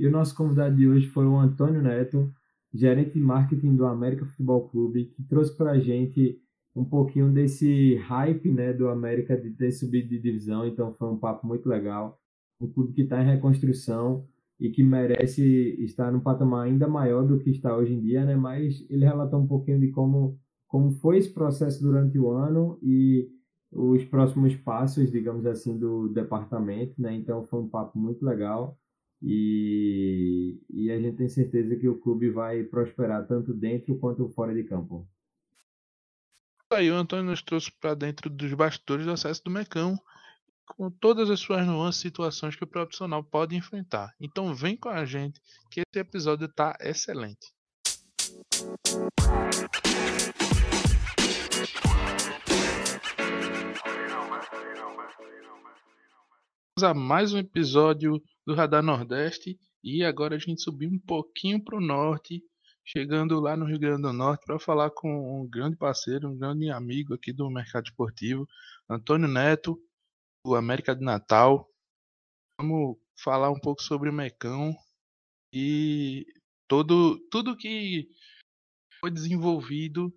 E o nosso convidado de hoje foi o Antônio Neto, gerente de marketing do América Futebol Clube, que trouxe para a gente um pouquinho desse hype né, do América de ter subido de divisão. Então foi um papo muito legal. Um clube que está em reconstrução e que merece estar num patamar ainda maior do que está hoje em dia, né? Mas ele relatou um pouquinho de como, como foi esse processo durante o ano e os próximos passos, digamos assim, do departamento, né? Então foi um papo muito legal. E, e a gente tem certeza que o clube vai prosperar tanto dentro quanto fora de campo. Aí o Antônio nos trouxe para dentro dos bastidores do acesso do Mecão, com todas as suas nuances e situações que o profissional pode enfrentar. Então vem com a gente que esse episódio está excelente. A mais um episódio do Radar Nordeste e agora a gente subiu um pouquinho para o norte, chegando lá no Rio Grande do Norte para falar com um grande parceiro, um grande amigo aqui do mercado esportivo, Antônio Neto, do América de Natal. Vamos falar um pouco sobre o Mecão e todo tudo que foi desenvolvido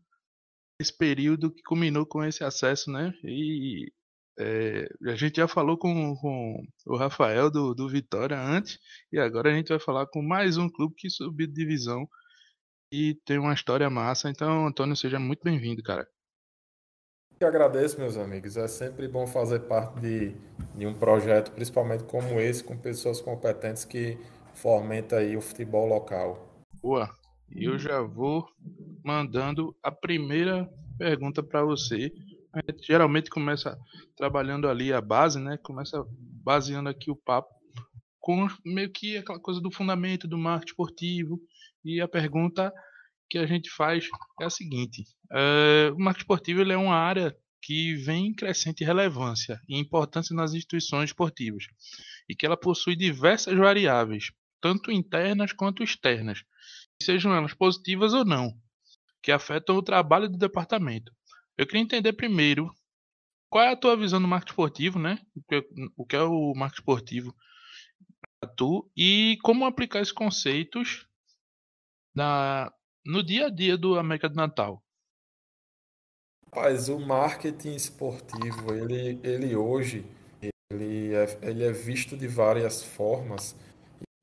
nesse período que culminou com esse acesso, né? E é, a gente já falou com, com o Rafael do, do, Vitória antes, e agora a gente vai falar com mais um clube que subiu de divisão e tem uma história massa. Então, Antônio, seja muito bem-vindo, cara. Eu agradeço, meus amigos. É sempre bom fazer parte de, de um projeto, principalmente como esse, com pessoas competentes que fomentam aí o futebol local. Boa. E eu já vou mandando a primeira pergunta para você a gente geralmente começa trabalhando ali a base, né? Começa baseando aqui o papo com meio que aquela coisa do fundamento do marketing esportivo. E a pergunta que a gente faz é a seguinte: é, o marketing esportivo é uma área que vem em crescente relevância e importância nas instituições esportivas e que ela possui diversas variáveis, tanto internas quanto externas, sejam elas positivas ou não, que afetam o trabalho do departamento. Eu queria entender primeiro qual é a tua visão do marketing esportivo, né? O que é o marketing esportivo para tu e como aplicar esses conceitos na, no dia a dia do América do Natal. Rapaz, o marketing esportivo, ele, ele hoje, ele é, ele é visto de várias formas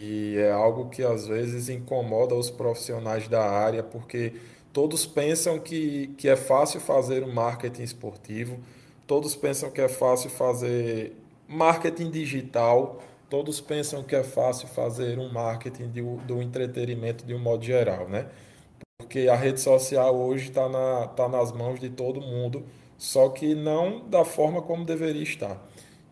e é algo que às vezes incomoda os profissionais da área, porque Todos pensam que, que é fácil fazer um marketing esportivo, todos pensam que é fácil fazer marketing digital, todos pensam que é fácil fazer um marketing de, do entretenimento de um modo geral, né? Porque a rede social hoje está na, tá nas mãos de todo mundo, só que não da forma como deveria estar.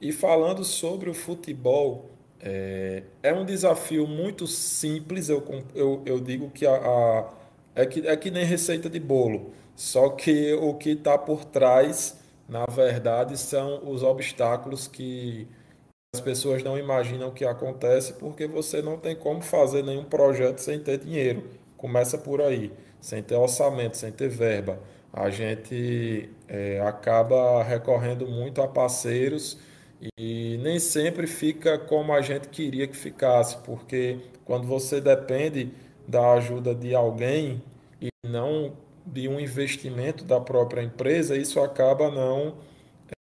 E falando sobre o futebol, é, é um desafio muito simples, eu, eu, eu digo que a, a é que, é que nem receita de bolo. Só que o que está por trás, na verdade, são os obstáculos que as pessoas não imaginam que acontece, porque você não tem como fazer nenhum projeto sem ter dinheiro. Começa por aí, sem ter orçamento, sem ter verba. A gente é, acaba recorrendo muito a parceiros e nem sempre fica como a gente queria que ficasse, porque quando você depende da ajuda de alguém e não de um investimento da própria empresa, isso acaba não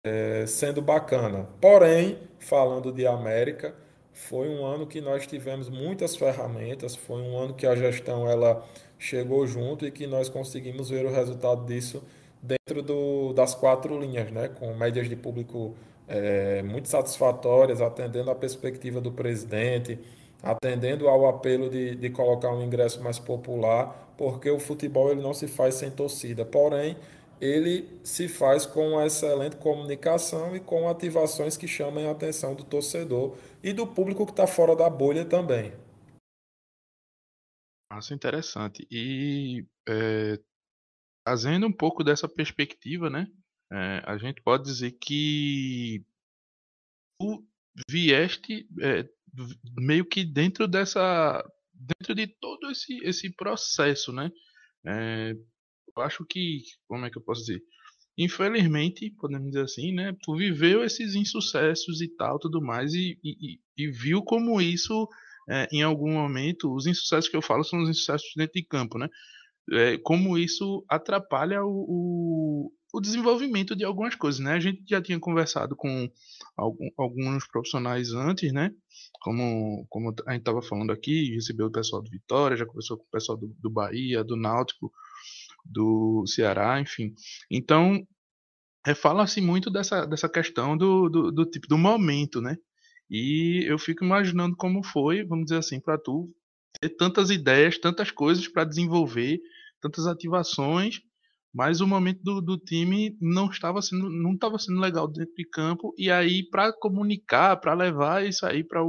é, sendo bacana. Porém, falando de América, foi um ano que nós tivemos muitas ferramentas, foi um ano que a gestão ela chegou junto e que nós conseguimos ver o resultado disso dentro do, das quatro linhas, né? com médias de público é, muito satisfatórias, atendendo a perspectiva do presidente, atendendo ao apelo de, de colocar um ingresso mais popular, porque o futebol ele não se faz sem torcida. Porém, ele se faz com uma excelente comunicação e com ativações que chamem a atenção do torcedor e do público que está fora da bolha também. Nossa, interessante. E é, trazendo um pouco dessa perspectiva, né? É, a gente pode dizer que o vieste é, meio que dentro dessa dentro de todo esse esse processo né é, eu acho que como é que eu posso dizer infelizmente, podemos dizer assim, né? Tu viveu esses insucessos e tal, tudo mais, e, e, e viu como isso, é, em algum momento, os insucessos que eu falo são os insucessos dentro de campo, né? É, como isso atrapalha o, o, o, desenvolvimento de algumas coisas, né? A gente já tinha conversado com alguns profissionais antes, né? Como, como a gente estava falando aqui, recebeu o pessoal do Vitória, já conversou com o pessoal do, do Bahia, do Náutico, do Ceará, enfim. Então, é, fala-se muito dessa, dessa questão do, do, do, tipo do momento, né? E eu fico imaginando como foi, vamos dizer assim, para tu ter tantas ideias, tantas coisas para desenvolver, tantas ativações, mas o momento do, do time não estava sendo não estava sendo legal dentro de campo e aí para comunicar, para levar isso aí para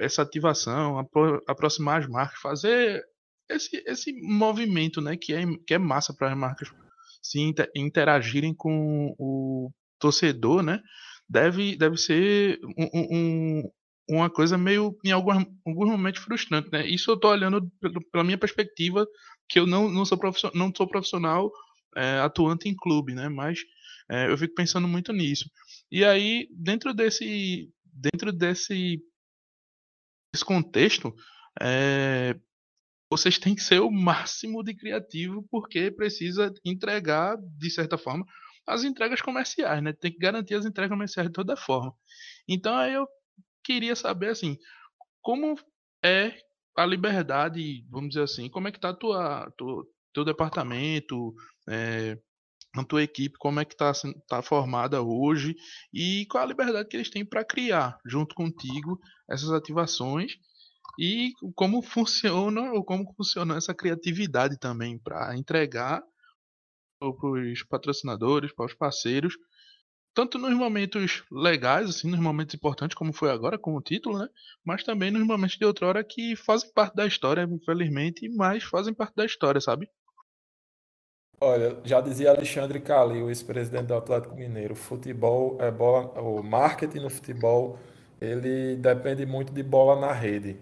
essa ativação, apro, aproximar as marcas, fazer esse, esse movimento, né, que é, que é massa para as marcas se inter, interagirem com o torcedor, né, deve, deve ser um, um, uma coisa meio, em alguns, alguns momentos, frustrante, né. Isso eu estou olhando pela minha perspectiva, que eu não, não sou profissional, não sou profissional é, atuante em clube, né, mas é, eu fico pensando muito nisso. E aí, dentro desse, dentro desse, desse contexto, é, vocês têm que ser o máximo de criativo porque precisa entregar, de certa forma, as entregas comerciais, né? Tem que garantir as entregas comerciais de toda forma. Então aí eu queria saber assim, como é a liberdade, vamos dizer assim, como é que tá tua, tua teu departamento, é, a tua equipe, como é que está tá formada hoje e qual a liberdade que eles têm para criar junto contigo essas ativações e como funciona ou como funciona essa criatividade também para entregar para os patrocinadores, para os parceiros, tanto nos momentos legais, assim, nos momentos importantes, como foi agora com o título, né? Mas também nos momentos de outrora que fazem parte da história, infelizmente, mas fazem parte da história, sabe? Olha, já dizia Alexandre Calil, ex-presidente do Atlético Mineiro, futebol é bola, o marketing no futebol, ele depende muito de bola na rede.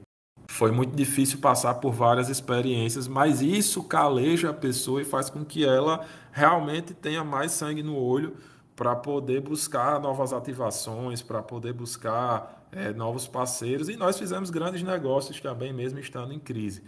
Foi muito difícil passar por várias experiências, mas isso caleja a pessoa e faz com que ela realmente tenha mais sangue no olho para poder buscar novas ativações, para poder buscar é, novos parceiros. E nós fizemos grandes negócios também, mesmo estando em crise.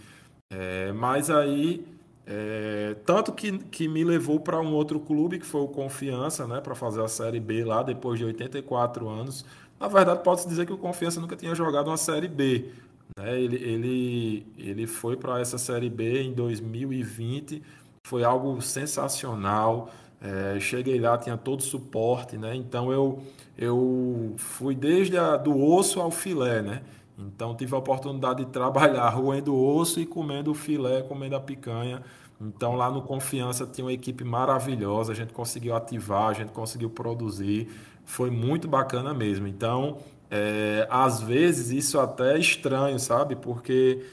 É, mas aí, é, tanto que, que me levou para um outro clube, que foi o Confiança, né, para fazer a Série B lá, depois de 84 anos. Na verdade, pode-se dizer que o Confiança nunca tinha jogado uma Série B, né? Ele, ele, ele foi para essa Série B em 2020, foi algo sensacional. É, cheguei lá, tinha todo o suporte, né? Então eu, eu fui desde a, do osso ao filé, né? Então tive a oportunidade de trabalhar roendo osso e comendo o filé, comendo a picanha. Então lá no Confiança tinha uma equipe maravilhosa, a gente conseguiu ativar, a gente conseguiu produzir, foi muito bacana mesmo. Então é, às vezes isso até é estranho, sabe? Porque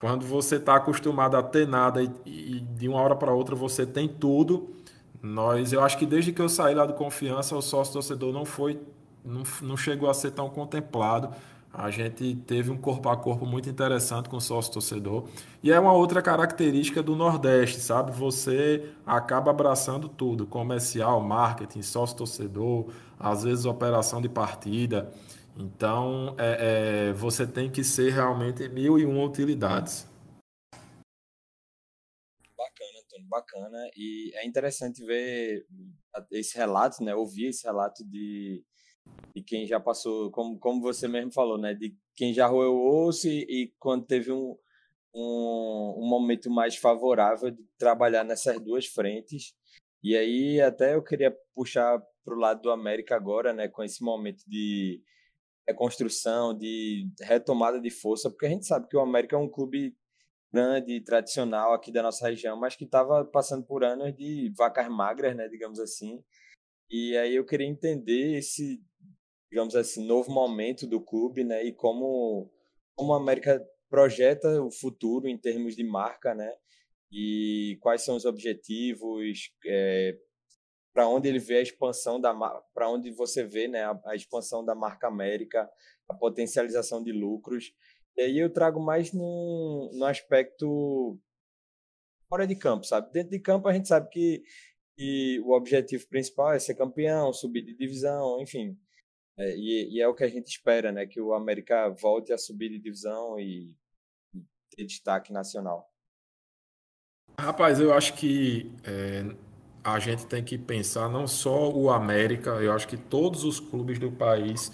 quando você está acostumado a ter nada e, e de uma hora para outra você tem tudo, nós, eu acho que desde que eu saí lá do Confiança, o sócio torcedor não foi, não, não chegou a ser tão contemplado. A gente teve um corpo a corpo muito interessante com o sócio torcedor. E é uma outra característica do Nordeste, sabe? Você acaba abraçando tudo: comercial, marketing, sócio torcedor, às vezes operação de partida. Então, é, é, você tem que ser realmente mil e uma utilidades. Bacana. E é interessante ver esse relato, né? Ouvir esse relato de, de quem já passou, como, como você mesmo falou, né? De quem já roeu o osso e, e quando teve um, um, um momento mais favorável de trabalhar nessas duas frentes. E aí, até eu queria puxar para o lado do América agora, né? Com esse momento de reconstrução, de retomada de força, porque a gente sabe que o América é um clube grande, tradicional aqui da nossa região, mas que estava passando por anos de vacas magras, né, digamos assim. E aí eu queria entender esse, digamos assim, novo momento do clube, né, e como como o América projeta o futuro em termos de marca, né, e quais são os objetivos, é, para onde ele vê a expansão da para onde você vê né, a, a, expansão da marca América, a potencialização de lucros. E aí eu trago mais no, no aspecto fora de campo, sabe? Dentro de campo a gente sabe que e o objetivo principal é ser campeão, subir de divisão, enfim. É, e, e, é o que a gente espera, né? Que o América volte a subir de divisão e, e ter destaque nacional. Rapaz, eu acho que é, a gente tem que pensar não só o América, eu acho que todos os clubes do país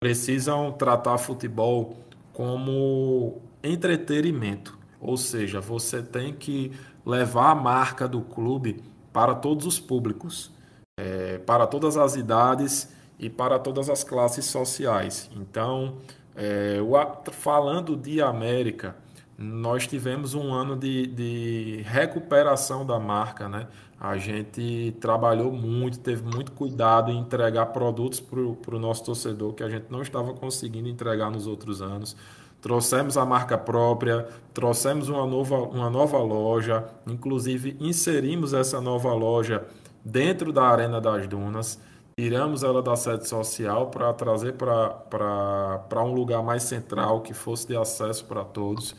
precisam tratar futebol como entretenimento. Ou seja, você tem que levar a marca do clube para todos os públicos, é, para todas as idades e para todas as classes sociais. Então, é, o, falando de América, nós tivemos um ano de, de recuperação da marca, né? A gente trabalhou muito, teve muito cuidado em entregar produtos para o nosso torcedor que a gente não estava conseguindo entregar nos outros anos. Trouxemos a marca própria, trouxemos uma nova, uma nova loja, inclusive inserimos essa nova loja dentro da Arena das Dunas, tiramos ela da sede social para trazer para um lugar mais central que fosse de acesso para todos.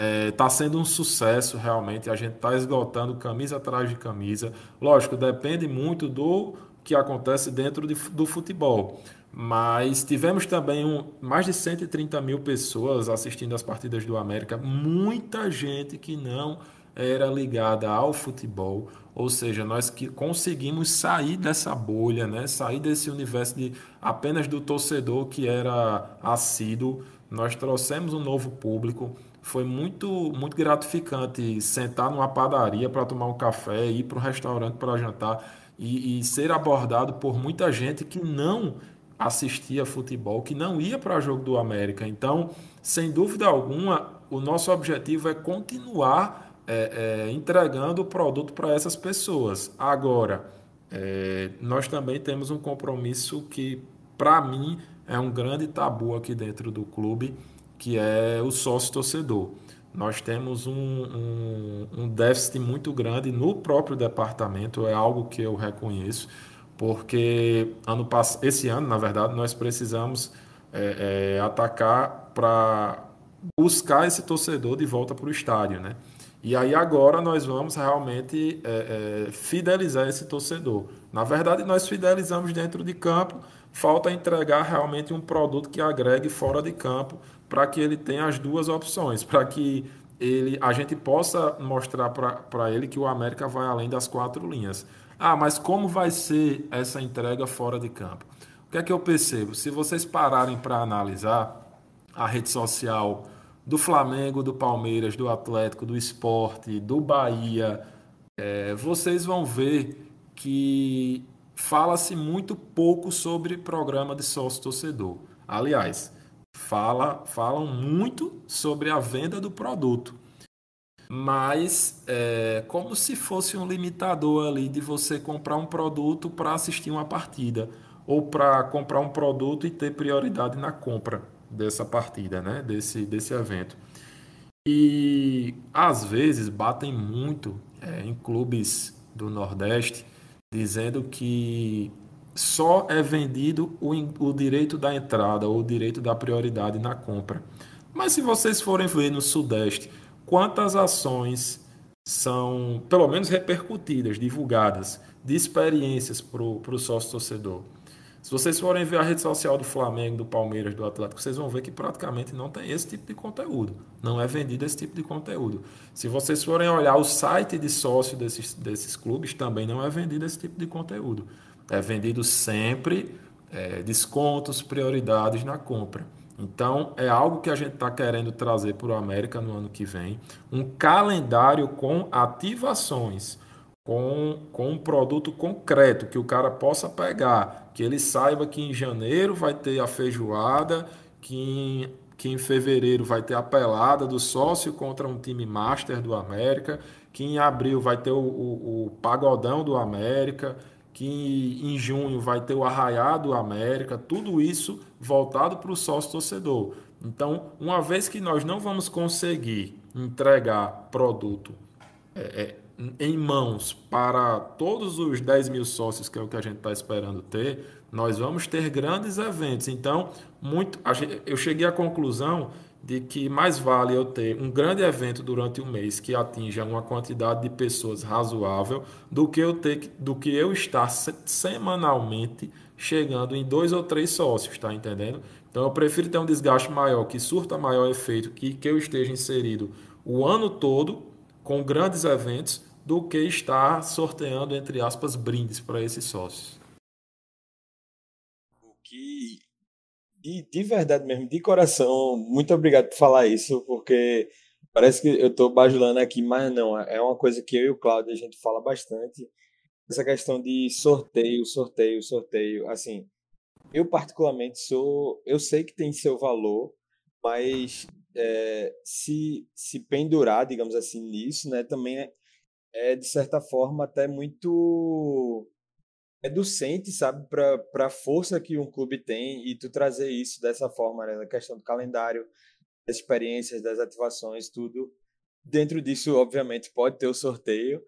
Está é, tá sendo um sucesso realmente. A gente está esgotando camisa atrás de camisa. Lógico, depende muito do que acontece dentro de, do futebol. Mas tivemos também um, mais de 130 mil pessoas assistindo as partidas do América. Muita gente que não era ligada ao futebol. Ou seja, nós que conseguimos sair dessa bolha, né? sair desse universo de apenas do torcedor que era assíduo. Nós trouxemos um novo público foi muito, muito gratificante sentar numa padaria para tomar um café, ir para um restaurante para jantar e, e, ser abordado por muita gente que não assistia futebol, que não ia para jogo do América. Então, sem dúvida alguma, o nosso objetivo é continuar é, é, entregando o produto para essas pessoas. Agora, é, nós também temos um compromisso que, para mim, é um grande tabu aqui dentro do clube que é o sócio torcedor. Nós temos um, um, um, déficit muito grande no próprio departamento, é algo que eu reconheço, porque ano esse ano, na verdade, nós precisamos é, é, atacar para buscar esse torcedor de volta para o estádio, né? E aí agora nós vamos realmente é, é, fidelizar esse torcedor. Na verdade, nós fidelizamos dentro de campo, falta entregar realmente um produto que agregue fora de campo para que ele tenha as duas opções, para que ele, a gente possa mostrar para ele que o América vai além das quatro linhas. Ah, mas como vai ser essa entrega fora de campo? O que é que eu percebo? Se vocês pararem para analisar a rede social do Flamengo, do Palmeiras, do Atlético, do Esporte, do Bahia, é, vocês vão ver que fala-se muito pouco sobre programa de sócio-torcedor. Aliás, fala, falam muito sobre a venda do produto, mas é como se fosse um limitador ali de você comprar um produto para assistir uma partida ou para comprar um produto e ter prioridade na compra dessa partida, né? desse, desse evento. E às vezes batem muito é, em clubes do Nordeste dizendo que só é vendido o, o direito da entrada ou o direito da prioridade na compra. Mas se vocês forem ver no Sudeste, quantas ações são, pelo menos, repercutidas, divulgadas, de experiências para o sócio torcedor? Se vocês forem ver a rede social do Flamengo, do Palmeiras, do Atlético, vocês vão ver que praticamente não tem esse tipo de conteúdo. Não é vendido esse tipo de conteúdo. Se vocês forem olhar o site de sócio desses, desses clubes, também não é vendido esse tipo de conteúdo é vendido sempre é, descontos, prioridades na compra. Então, é algo que a gente está querendo trazer para o América no ano que vem. Um calendário com ativações, com, com um produto concreto que o cara possa pegar, que ele saiba que em janeiro vai ter a feijoada, que em, que em fevereiro vai ter a pelada do sócio contra um time master do América, que em abril vai ter o, o, o pagodão do América, que em junho vai ter o Arraiado América, tudo isso voltado para o sócio torcedor. Então, uma vez que nós não vamos conseguir entregar produto é, é, em mãos para todos os 10 mil sócios, que é o que a gente está esperando ter, nós vamos ter grandes eventos. Então, muito, eu cheguei à conclusão de que mais vale eu ter um grande evento durante o mês que atinja uma quantidade de pessoas razoável do que eu ter do que eu estar semanalmente chegando em dois ou três sócios, tá entendendo? Então eu prefiro ter um desgaste maior, que surta maior efeito, que, que eu esteja inserido o ano todo com grandes eventos, do que estar sorteando, entre aspas, brindes para esses sócios. O que de, de verdade mesmo, de coração, muito obrigado por falar isso, porque parece que eu estou bajulando aqui, mas não, é uma coisa que eu e o Cláudio a gente fala bastante. Essa questão de sorteio, sorteio, sorteio. Assim, eu particularmente sou. Eu sei que tem seu valor, mas é, se, se pendurar, digamos assim, nisso, né, também é, é de certa forma até muito reducente, sabe, para a força que um clube tem e tu trazer isso dessa forma, né, na questão do calendário, das experiências, das ativações, tudo. Dentro disso, obviamente, pode ter o sorteio,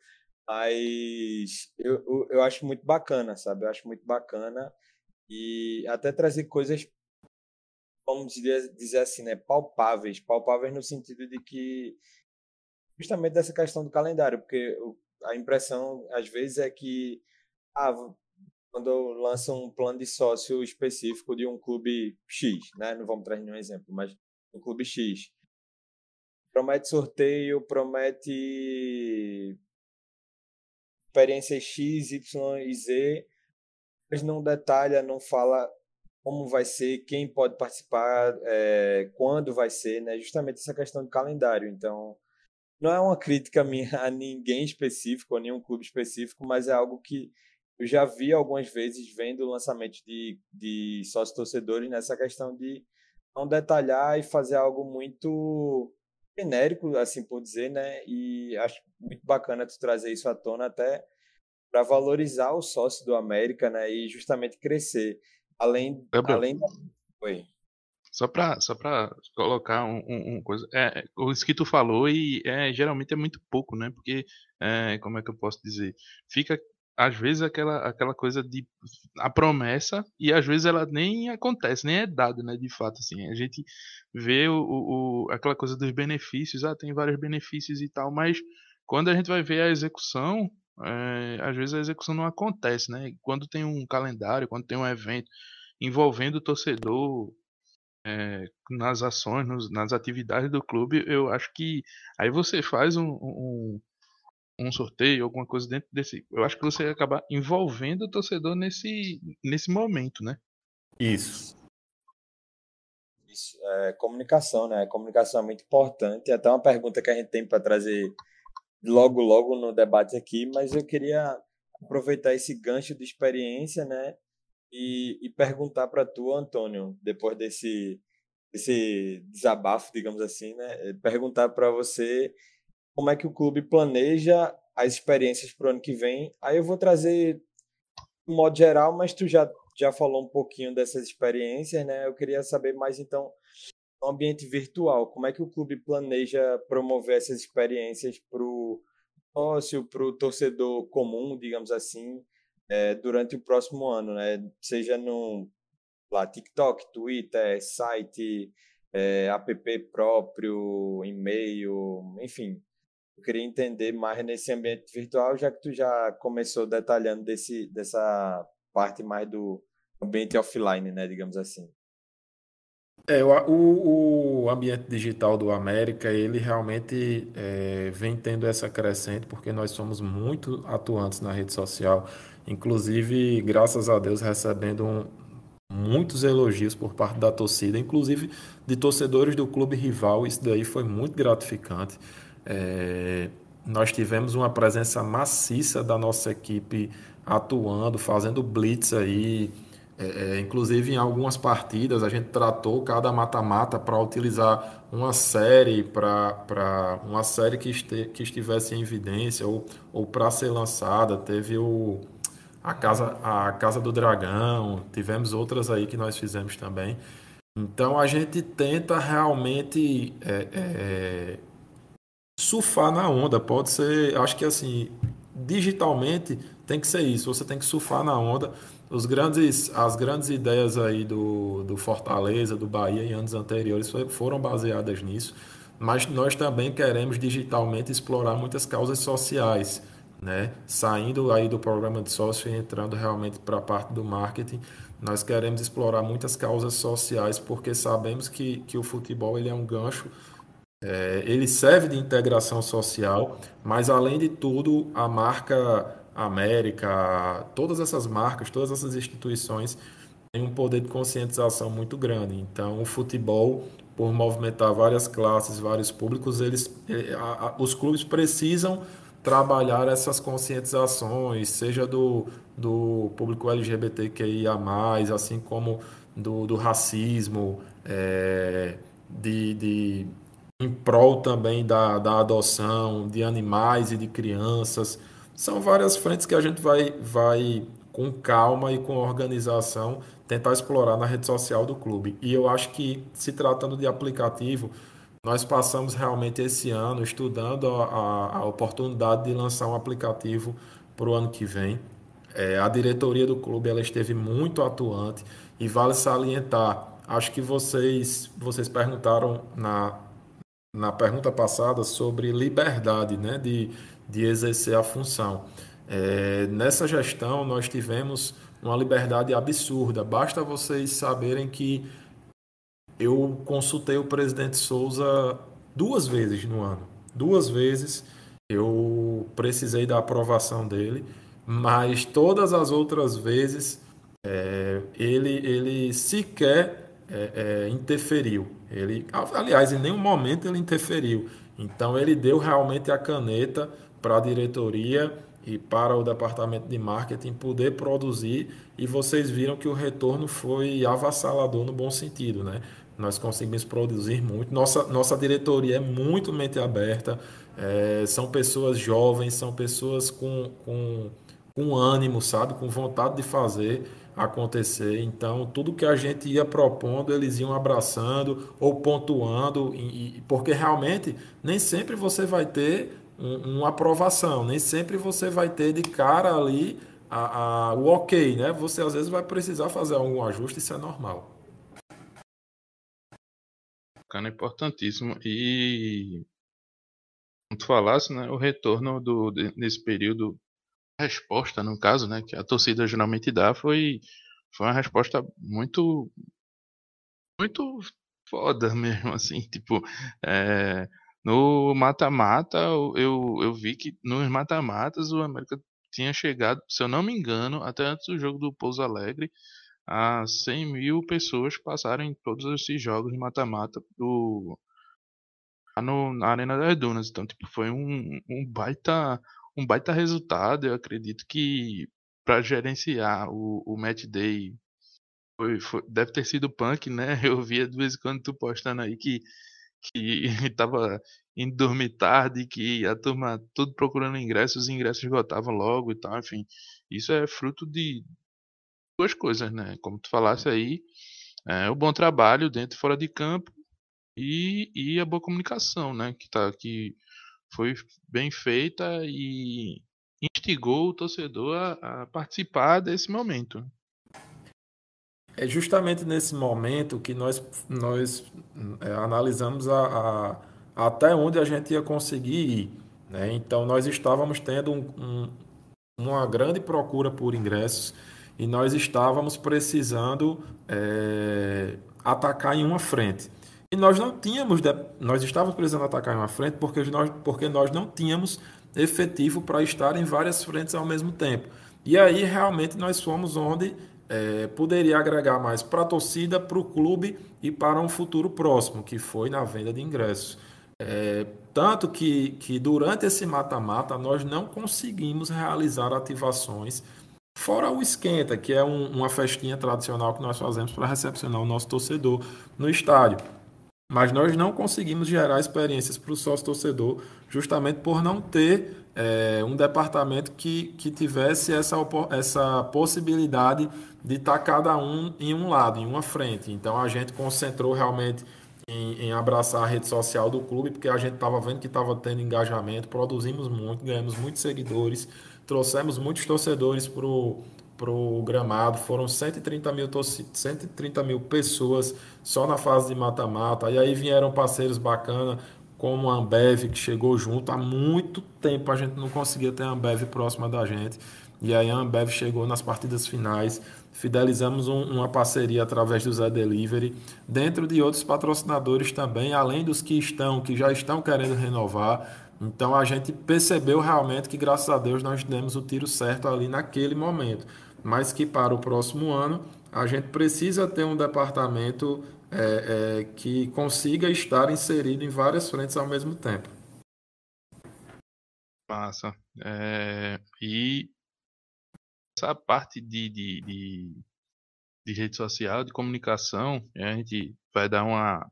mas eu, eu, eu acho muito bacana, sabe? Eu acho muito bacana e até trazer coisas, vamos dizer assim, né, palpáveis, palpáveis no sentido de que justamente dessa questão do calendário, porque a impressão às vezes é que ah, quando lança um plano de sócio específico de um clube X, né? Não vamos trazer nenhum exemplo, mas um clube X. Promete sorteio, promete experiência X, Y e Z, mas não detalha, não fala como vai ser, quem pode participar, é, quando vai ser, né? Justamente essa questão de calendário. Então, não é uma crítica minha a ninguém específico, a nenhum clube específico, mas é algo que eu já vi algumas vezes vendo o lançamento de, de sócios torcedores nessa questão de não detalhar e fazer algo muito genérico, assim por dizer, né? E acho muito bacana tu trazer isso à tona até para valorizar o sócio do América, né? E justamente crescer. Além, Gabriel, além da... Oi. Só para só pra colocar um, um, um, coisa. É, isso que tu falou e é, geralmente é muito pouco, né? Porque, é, como é que eu posso dizer? Fica às vezes aquela, aquela coisa de a promessa e às vezes ela nem acontece, nem é dada, né, de fato assim. A gente vê o, o, aquela coisa dos benefícios, ah, tem vários benefícios e tal, mas quando a gente vai ver a execução, é, às vezes a execução não acontece, né? Quando tem um calendário, quando tem um evento envolvendo o torcedor é, nas ações, nos, nas atividades do clube, eu acho que aí você faz um, um um sorteio, alguma coisa dentro desse. Eu acho que você ia acabar envolvendo o torcedor nesse, nesse momento, né? Isso. Isso. É, comunicação, né? Comunicação é muito importante. Até uma pergunta que a gente tem para trazer logo, logo no debate aqui, mas eu queria aproveitar esse gancho de experiência, né? E, e perguntar para tu, Antônio, depois desse, desse desabafo, digamos assim, né? Perguntar para você como é que o clube planeja as experiências para o ano que vem. Aí eu vou trazer de modo geral, mas tu já, já falou um pouquinho dessas experiências, né? Eu queria saber mais então no ambiente virtual, como é que o clube planeja promover essas experiências para o sócio, para o torcedor comum, digamos assim, é, durante o próximo ano, né? Seja no lá, TikTok, Twitter, site, é, app próprio, e-mail, enfim, eu queria entender mais nesse ambiente virtual, já que tu já começou detalhando desse, dessa parte mais do ambiente offline, né, digamos assim. É, o, o ambiente digital do América, ele realmente é, vem tendo essa crescente, porque nós somos muito atuantes na rede social, inclusive, graças a Deus, recebendo um, muitos elogios por parte da torcida, inclusive de torcedores do clube rival, isso daí foi muito gratificante. É, nós tivemos uma presença maciça da nossa equipe atuando, fazendo blitz aí. É, é inclusive em algumas partidas a gente tratou cada mata-mata para utilizar uma série para uma série que, este, que estivesse em evidência ou, ou para ser lançada. Teve o, a, casa, a Casa do Dragão, tivemos outras aí que nós fizemos também. Então a gente tenta realmente é, é, surfar na onda. Pode ser, acho que assim, digitalmente tem que ser isso. Você tem que surfar na onda. os grandes, as grandes ideias aí do, do Fortaleza, do Bahia em anos anteriores foram baseadas nisso, mas nós também queremos digitalmente explorar muitas causas sociais, né? Saindo aí do programa de sócio e entrando realmente para a parte do marketing, nós queremos explorar muitas causas sociais porque sabemos que, que o futebol ele é um gancho é, ele serve de integração social, mas além de tudo, a marca América, todas essas marcas, todas essas instituições têm um poder de conscientização muito grande. Então, o futebol, por movimentar várias classes, vários públicos, eles, eh, a, a, os clubes precisam trabalhar essas conscientizações, seja do, do público LGBTQIA+, assim como do, do racismo, é, de, de, em prol também da, da adoção de animais e de crianças, são várias frentes que a gente vai, vai com calma e com organização tentar explorar na rede social do clube. E eu acho que, se tratando de aplicativo, nós passamos realmente esse ano estudando a, a oportunidade de lançar um aplicativo para o ano que vem. É, a diretoria do clube ela esteve muito atuante e vale salientar. Acho que vocês, vocês perguntaram na, na pergunta passada sobre liberdade né, de, de exercer a função. É, nessa gestão, nós tivemos uma liberdade absurda. Basta vocês saberem que eu consultei o presidente Souza duas vezes no ano. Duas vezes eu precisei da aprovação dele, mas todas as outras vezes é, ele, ele sequer é, é interferiu. Ele, aliás, em nenhum momento ele interferiu. Então ele deu realmente a caneta para a diretoria e para o departamento de marketing poder produzir e vocês viram que o retorno foi avassalador no bom sentido, né? Nós conseguimos produzir muito. Nossa, nossa diretoria é muito mente aberta, é, são pessoas jovens, são pessoas com, com, com ânimo, sabe? Com vontade de fazer acontecer. Então, tudo que a gente ia propondo, eles iam abraçando ou pontuando, e, porque realmente nem sempre você vai ter um, uma aprovação. Nem sempre você vai ter de cara ali a, a, o ok, né? Você às vezes vai precisar fazer algum ajuste, isso é normal. Bacana, importantíssimo. E como tu falasse, né, o retorno do, nesse período, resposta, no caso, né, que a torcida geralmente dá, foi, foi uma resposta muito muito foda mesmo, assim, tipo, é, no mata-mata, eu, eu vi que nos mata-matas o América tinha chegado, se eu não me engano, até antes do jogo do Pouso Alegre, a 100 mil pessoas passaram em todos esses jogos de mata-mata do no, na Arena das Dunas. Então, tipo, foi um, um baita um baita resultado. Eu acredito que para gerenciar o, o match day foi, foi, deve ter sido punk, né? Eu via de vez em quando tu postando aí que que estava indo dormir tarde, que a turma tudo procurando ingressos, os ingressos esgotavam logo e tal, enfim. Isso é fruto de duas coisas, né? Como tu falasse aí, é, o bom trabalho dentro e fora de campo e, e a boa comunicação, né? Que, tá, que foi bem feita e instigou o torcedor a, a participar desse momento. É justamente nesse momento que nós, nós é, analisamos a, a, até onde a gente ia conseguir ir. Né? Então, nós estávamos tendo um, um, uma grande procura por ingressos e nós estávamos precisando é, atacar em uma frente. E nós não tínhamos, nós estávamos precisando atacar em uma frente porque nós, porque nós não tínhamos efetivo para estar em várias frentes ao mesmo tempo. E aí realmente nós fomos onde é, poderia agregar mais para a torcida, para o clube e para um futuro próximo, que foi na venda de ingressos. É, tanto que, que durante esse mata-mata nós não conseguimos realizar ativações, fora o esquenta, que é um, uma festinha tradicional que nós fazemos para recepcionar o nosso torcedor no estádio. Mas nós não conseguimos gerar experiências para o sócio torcedor, justamente por não ter é, um departamento que, que tivesse essa, essa possibilidade de estar tá cada um em um lado, em uma frente. Então a gente concentrou realmente em, em abraçar a rede social do clube, porque a gente estava vendo que estava tendo engajamento, produzimos muito, ganhamos muitos seguidores, trouxemos muitos torcedores para pro gramado. Foram 130 mil, 130 mil pessoas só na fase de mata-mata. E aí vieram parceiros bacanas, como a Ambev, que chegou junto. Há muito tempo a gente não conseguia ter a Ambev próxima da gente. E aí a Ambev chegou nas partidas finais. Fidelizamos um, uma parceria através do Zé Delivery, dentro de outros patrocinadores também, além dos que estão, que já estão querendo renovar. Então a gente percebeu realmente que, graças a Deus, nós demos o tiro certo ali naquele momento mas que para o próximo ano a gente precisa ter um departamento é, é, que consiga estar inserido em várias frentes ao mesmo tempo. Massa. É, e essa parte de, de, de, de, rede social, de comunicação, a gente vai dar uma,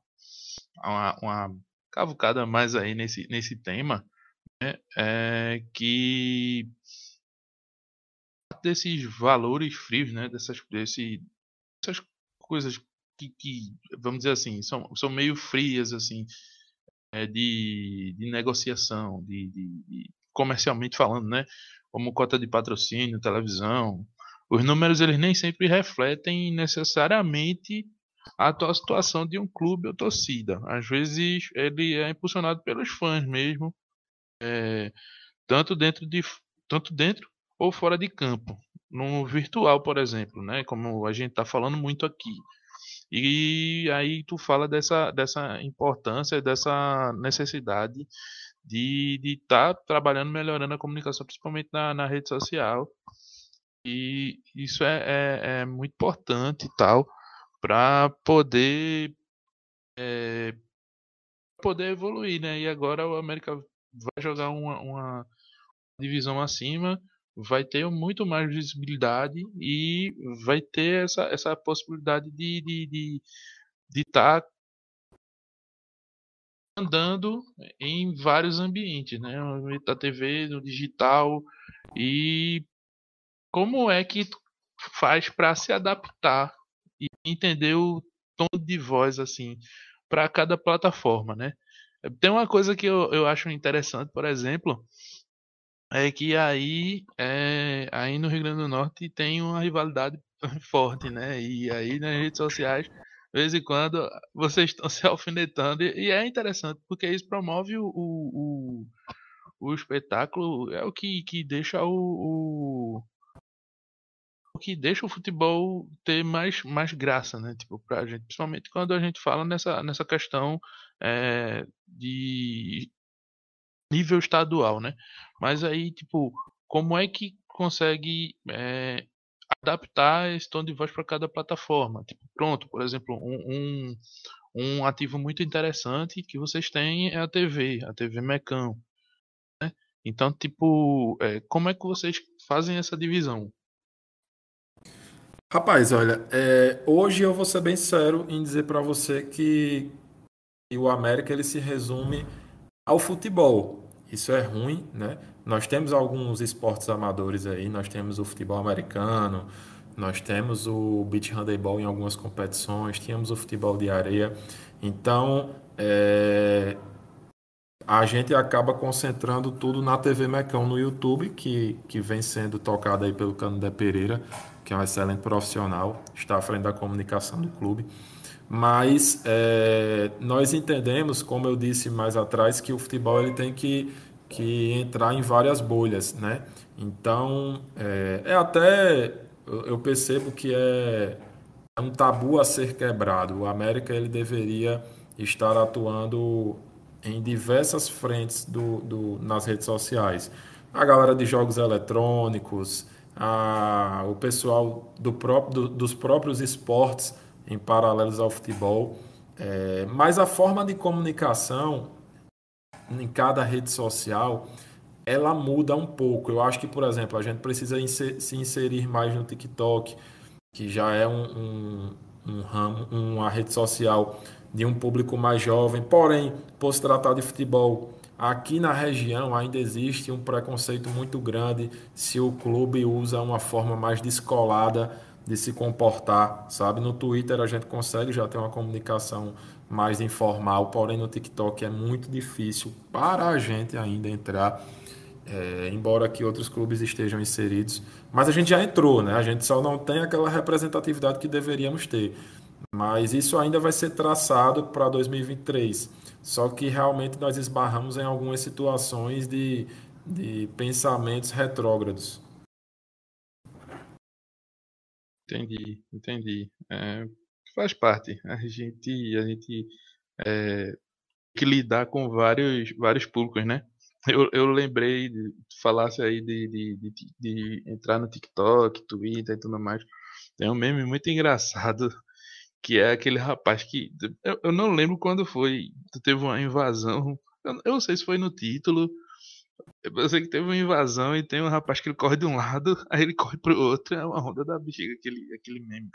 uma, uma cavucada mais aí nesse, nesse tema, né, é, que desses valores frios, né? Dessas, desse, dessas coisas que, que, vamos dizer assim, são, são meio frias, assim, é, de, de negociação, de, de, de, comercialmente falando, né? Como cota de patrocínio, televisão. Os números, eles nem sempre refletem necessariamente a atual situação de um clube ou torcida. Às vezes, ele é impulsionado pelos fãs mesmo, é, tanto dentro de tanto dentro ou fora de campo, no virtual, por exemplo, né? Como a gente está falando muito aqui. E aí tu fala dessa, dessa importância, dessa necessidade de estar tá trabalhando, melhorando a comunicação, principalmente na, na rede social. E isso é, é, é muito importante e tal, para poder é, poder evoluir, né? E agora o América vai jogar uma, uma divisão acima vai ter muito mais visibilidade e vai ter essa, essa possibilidade de de de, estar tá andando em vários ambientes, né? Da TV, no digital e como é que faz para se adaptar entender o tom de voz assim para cada plataforma, né? Tem uma coisa que eu, eu acho interessante, por exemplo, é que aí, é, aí no Rio Grande do Norte tem uma rivalidade forte, né? E aí nas redes sociais, de vez em quando, vocês estão se alfinetando. E é interessante, porque isso promove o, o, o, o espetáculo, é o que, que deixa o, o, o que deixa o futebol ter mais, mais graça, né? Tipo, pra gente, principalmente quando a gente fala nessa, nessa questão é, de nível estadual, né? Mas aí, tipo, como é que consegue é, adaptar esse tom de voz para cada plataforma? Tipo, pronto, por exemplo, um, um, um, ativo muito interessante que vocês têm é a TV, a TV Mecão. Né? Então, tipo, é, como é que vocês fazem essa divisão? Rapaz, olha, é, hoje eu vou ser bem sério em dizer para você que, que o América ele se resume ao futebol. Isso é ruim, né? Nós temos alguns esportes amadores aí, nós temos o futebol americano, nós temos o beach handebol em algumas competições, tínhamos o futebol de areia. Então, é, a gente acaba concentrando tudo na TV Mecão no YouTube, que, que vem sendo tocada aí pelo Canudé Pereira, que é um excelente profissional, está à frente da comunicação do clube mas é, nós entendemos, como eu disse mais atrás, que o futebol ele tem que, que entrar em várias bolhas, né? Então, é, é até, eu percebo que é, é um tabu a ser quebrado. O América ele deveria estar atuando em diversas frentes do, do, nas redes sociais. A galera de jogos eletrônicos, a, o pessoal do próprio, do, dos próprios esportes em paralelos ao futebol. É, mas a forma de comunicação em cada rede social ela muda um pouco. Eu acho que, por exemplo, a gente precisa se inserir mais no TikTok, que já é um, um, um ramo, uma rede social de um público mais jovem. Porém, por se tratar de futebol, aqui na região ainda existe um preconceito muito grande se o clube usa uma forma mais descolada de se comportar, sabe? No Twitter a gente consegue já ter uma comunicação mais informal, porém no TikTok é muito difícil para a gente ainda entrar é, embora que outros clubes estejam inseridos. Mas a gente já entrou, né? A gente só não tem aquela representatividade que deveríamos ter. Mas isso ainda vai ser traçado para 2023. Só que realmente nós esbarramos em algumas situações de, de pensamentos retrógrados. Entendi, entendi. É, faz parte. A gente, a gente é, que lidar com vários, vários públicos, né? Eu, eu lembrei de falasse aí de, de, de, de, entrar no TikTok, Twitter e tudo mais. Tem um meme muito engraçado que é aquele rapaz que eu, eu não lembro quando foi. Teve uma invasão. Eu, eu não sei se foi no título. Eu sei que teve uma invasão e tem um rapaz que ele corre de um lado, aí ele corre pro outro. É uma onda da bexiga, aquele, aquele meme.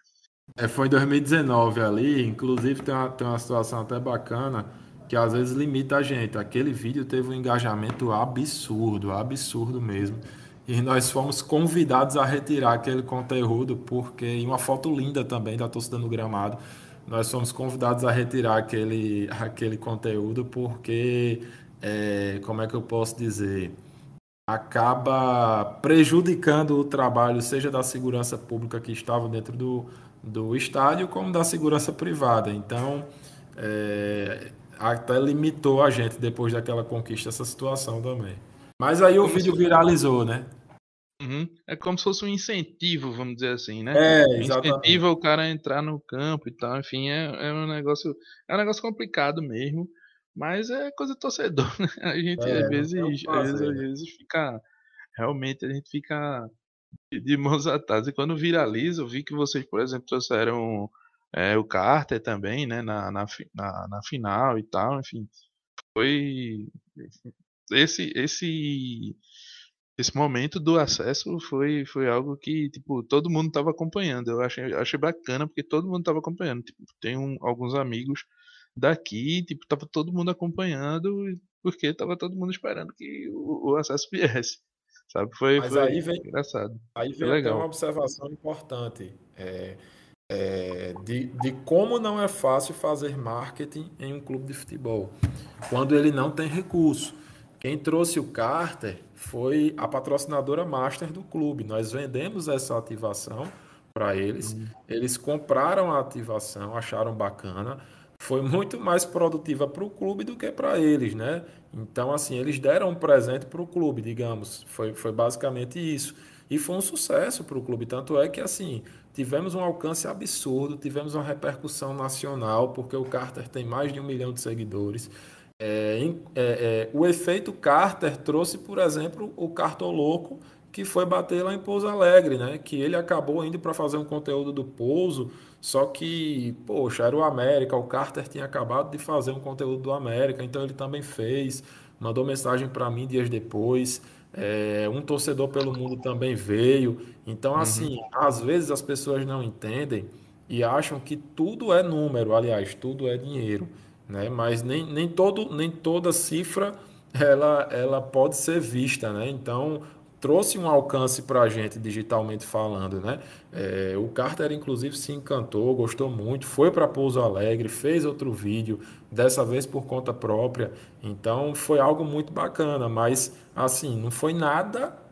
É, foi em 2019 ali, inclusive tem uma, tem uma situação até bacana que às vezes limita a gente. Aquele vídeo teve um engajamento absurdo, absurdo mesmo. E nós fomos convidados a retirar aquele conteúdo, porque, uma foto linda também da torcida no gramado, nós fomos convidados a retirar aquele, aquele conteúdo, porque, é, como é que eu posso dizer? Acaba prejudicando o trabalho, seja da segurança pública que estava dentro do, do estádio, como da segurança privada. Então, é, até limitou a gente depois daquela conquista essa situação também. Mas aí o vídeo viralizou, né? Uhum. É como se fosse um incentivo, vamos dizer assim, né? É, exatamente. Incentiva o cara a entrar no campo e tal. Enfim, é, é um negócio. É um negócio complicado mesmo. Mas é coisa do torcedor, né? A gente é, às, vezes, às, vezes, às vezes fica. Realmente a gente fica de mãos atadas. E quando viraliza, eu vi que vocês, por exemplo, trouxeram é, o Carter também, né? Na, na, na, na final e tal. Enfim, foi. Esse, esse esse momento do acesso foi, foi algo que, tipo, todo mundo estava acompanhando. Eu achei, achei bacana porque todo mundo estava acompanhando. Tipo, tem um, alguns amigos daqui, tipo, tava todo mundo acompanhando porque tava todo mundo esperando que o, o acesso viesse. Sabe? Foi, Mas foi aí vem, engraçado. Aí vem legal. uma observação importante. É, é, de, de como não é fácil fazer marketing em um clube de futebol quando ele não tem recurso. Quem trouxe o Carter foi a patrocinadora master do clube. Nós vendemos essa ativação para eles. Uhum. Eles compraram a ativação, acharam bacana. Foi muito mais produtiva para o clube do que para eles, né? Então, assim, eles deram um presente para o clube, digamos. Foi, foi basicamente isso. E foi um sucesso para o clube. Tanto é que, assim, tivemos um alcance absurdo, tivemos uma repercussão nacional, porque o Carter tem mais de um milhão de seguidores. É, é, é, o efeito Carter trouxe, por exemplo, o Cartoloco, que foi bater lá em Pouso Alegre, né? Que ele acabou indo para fazer um conteúdo do Pouso, só que, poxa, era o América, o Carter tinha acabado de fazer um conteúdo do América, então ele também fez, mandou mensagem para mim dias depois. É, um torcedor pelo mundo também veio. Então, uhum. assim, uhum. às vezes as pessoas não entendem e acham que tudo é número, aliás, tudo é dinheiro né? Mas nem, nem, todo, nem toda cifra ela, ela pode ser vista, né? Então trouxe um alcance para a gente digitalmente falando, né? É, o Carter inclusive se encantou, gostou muito, foi para Pouso Alegre, fez outro vídeo, dessa vez por conta própria. Então foi algo muito bacana, mas assim não foi nada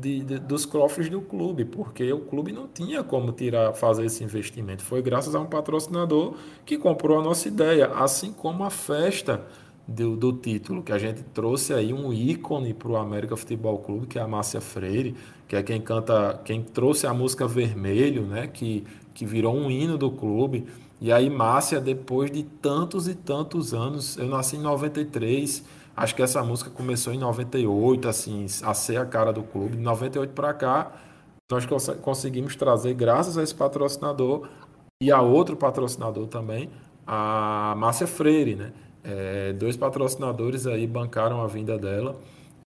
de, de, dos cofres do clube, porque o clube não tinha como tirar, fazer esse investimento. Foi graças a um patrocinador que comprou a nossa ideia, assim como a festa do, do título, que a gente trouxe aí um ícone para o América Futebol Clube, que é a Márcia Freire, que é quem canta, quem trouxe a música Vermelho, né, que, que virou um hino do clube. E aí, Márcia, depois de tantos e tantos anos, eu nasci em 93 Acho que essa música começou em 98, assim, a ser a cara do clube. De 98 para cá, nós cons conseguimos trazer, graças a esse patrocinador e a outro patrocinador também, a Márcia Freire, né? É, dois patrocinadores aí bancaram a vinda dela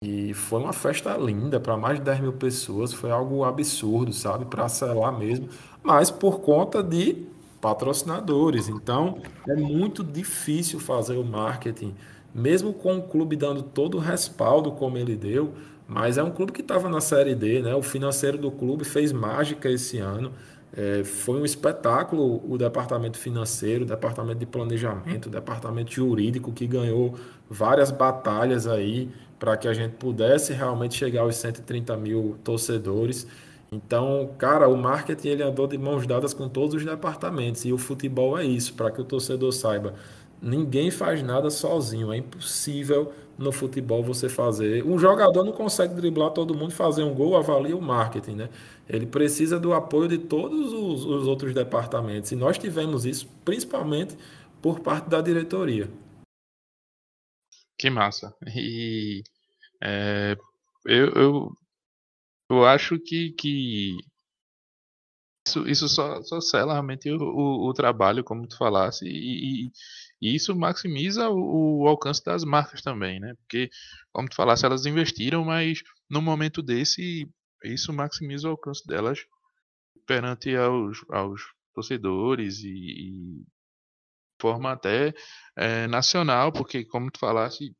e foi uma festa linda para mais de 10 mil pessoas. Foi algo absurdo, sabe? Para selar mesmo, mas por conta de patrocinadores. Então é muito difícil fazer o marketing mesmo com o clube dando todo o respaldo como ele deu, mas é um clube que estava na Série D, né? O financeiro do clube fez mágica esse ano. É, foi um espetáculo o departamento financeiro, o departamento de planejamento, o departamento jurídico que ganhou várias batalhas aí para que a gente pudesse realmente chegar aos 130 mil torcedores. Então, cara, o marketing ele andou de mãos dadas com todos os departamentos e o futebol é isso, para que o torcedor saiba. Ninguém faz nada sozinho, é impossível no futebol você fazer. Um jogador não consegue driblar todo mundo e fazer um gol, avalia o marketing, né? Ele precisa do apoio de todos os, os outros departamentos e nós tivemos isso principalmente por parte da diretoria. Que massa. E é, eu, eu, eu acho que, que isso, isso só, só sela realmente o, o, o trabalho, como tu falasse, e, e, e isso maximiza o, o, alcance das marcas também, né? Porque, como tu falasse, elas investiram, mas no momento desse, isso maximiza o alcance delas perante aos, aos torcedores e, e forma até é, nacional, porque como tu falasse,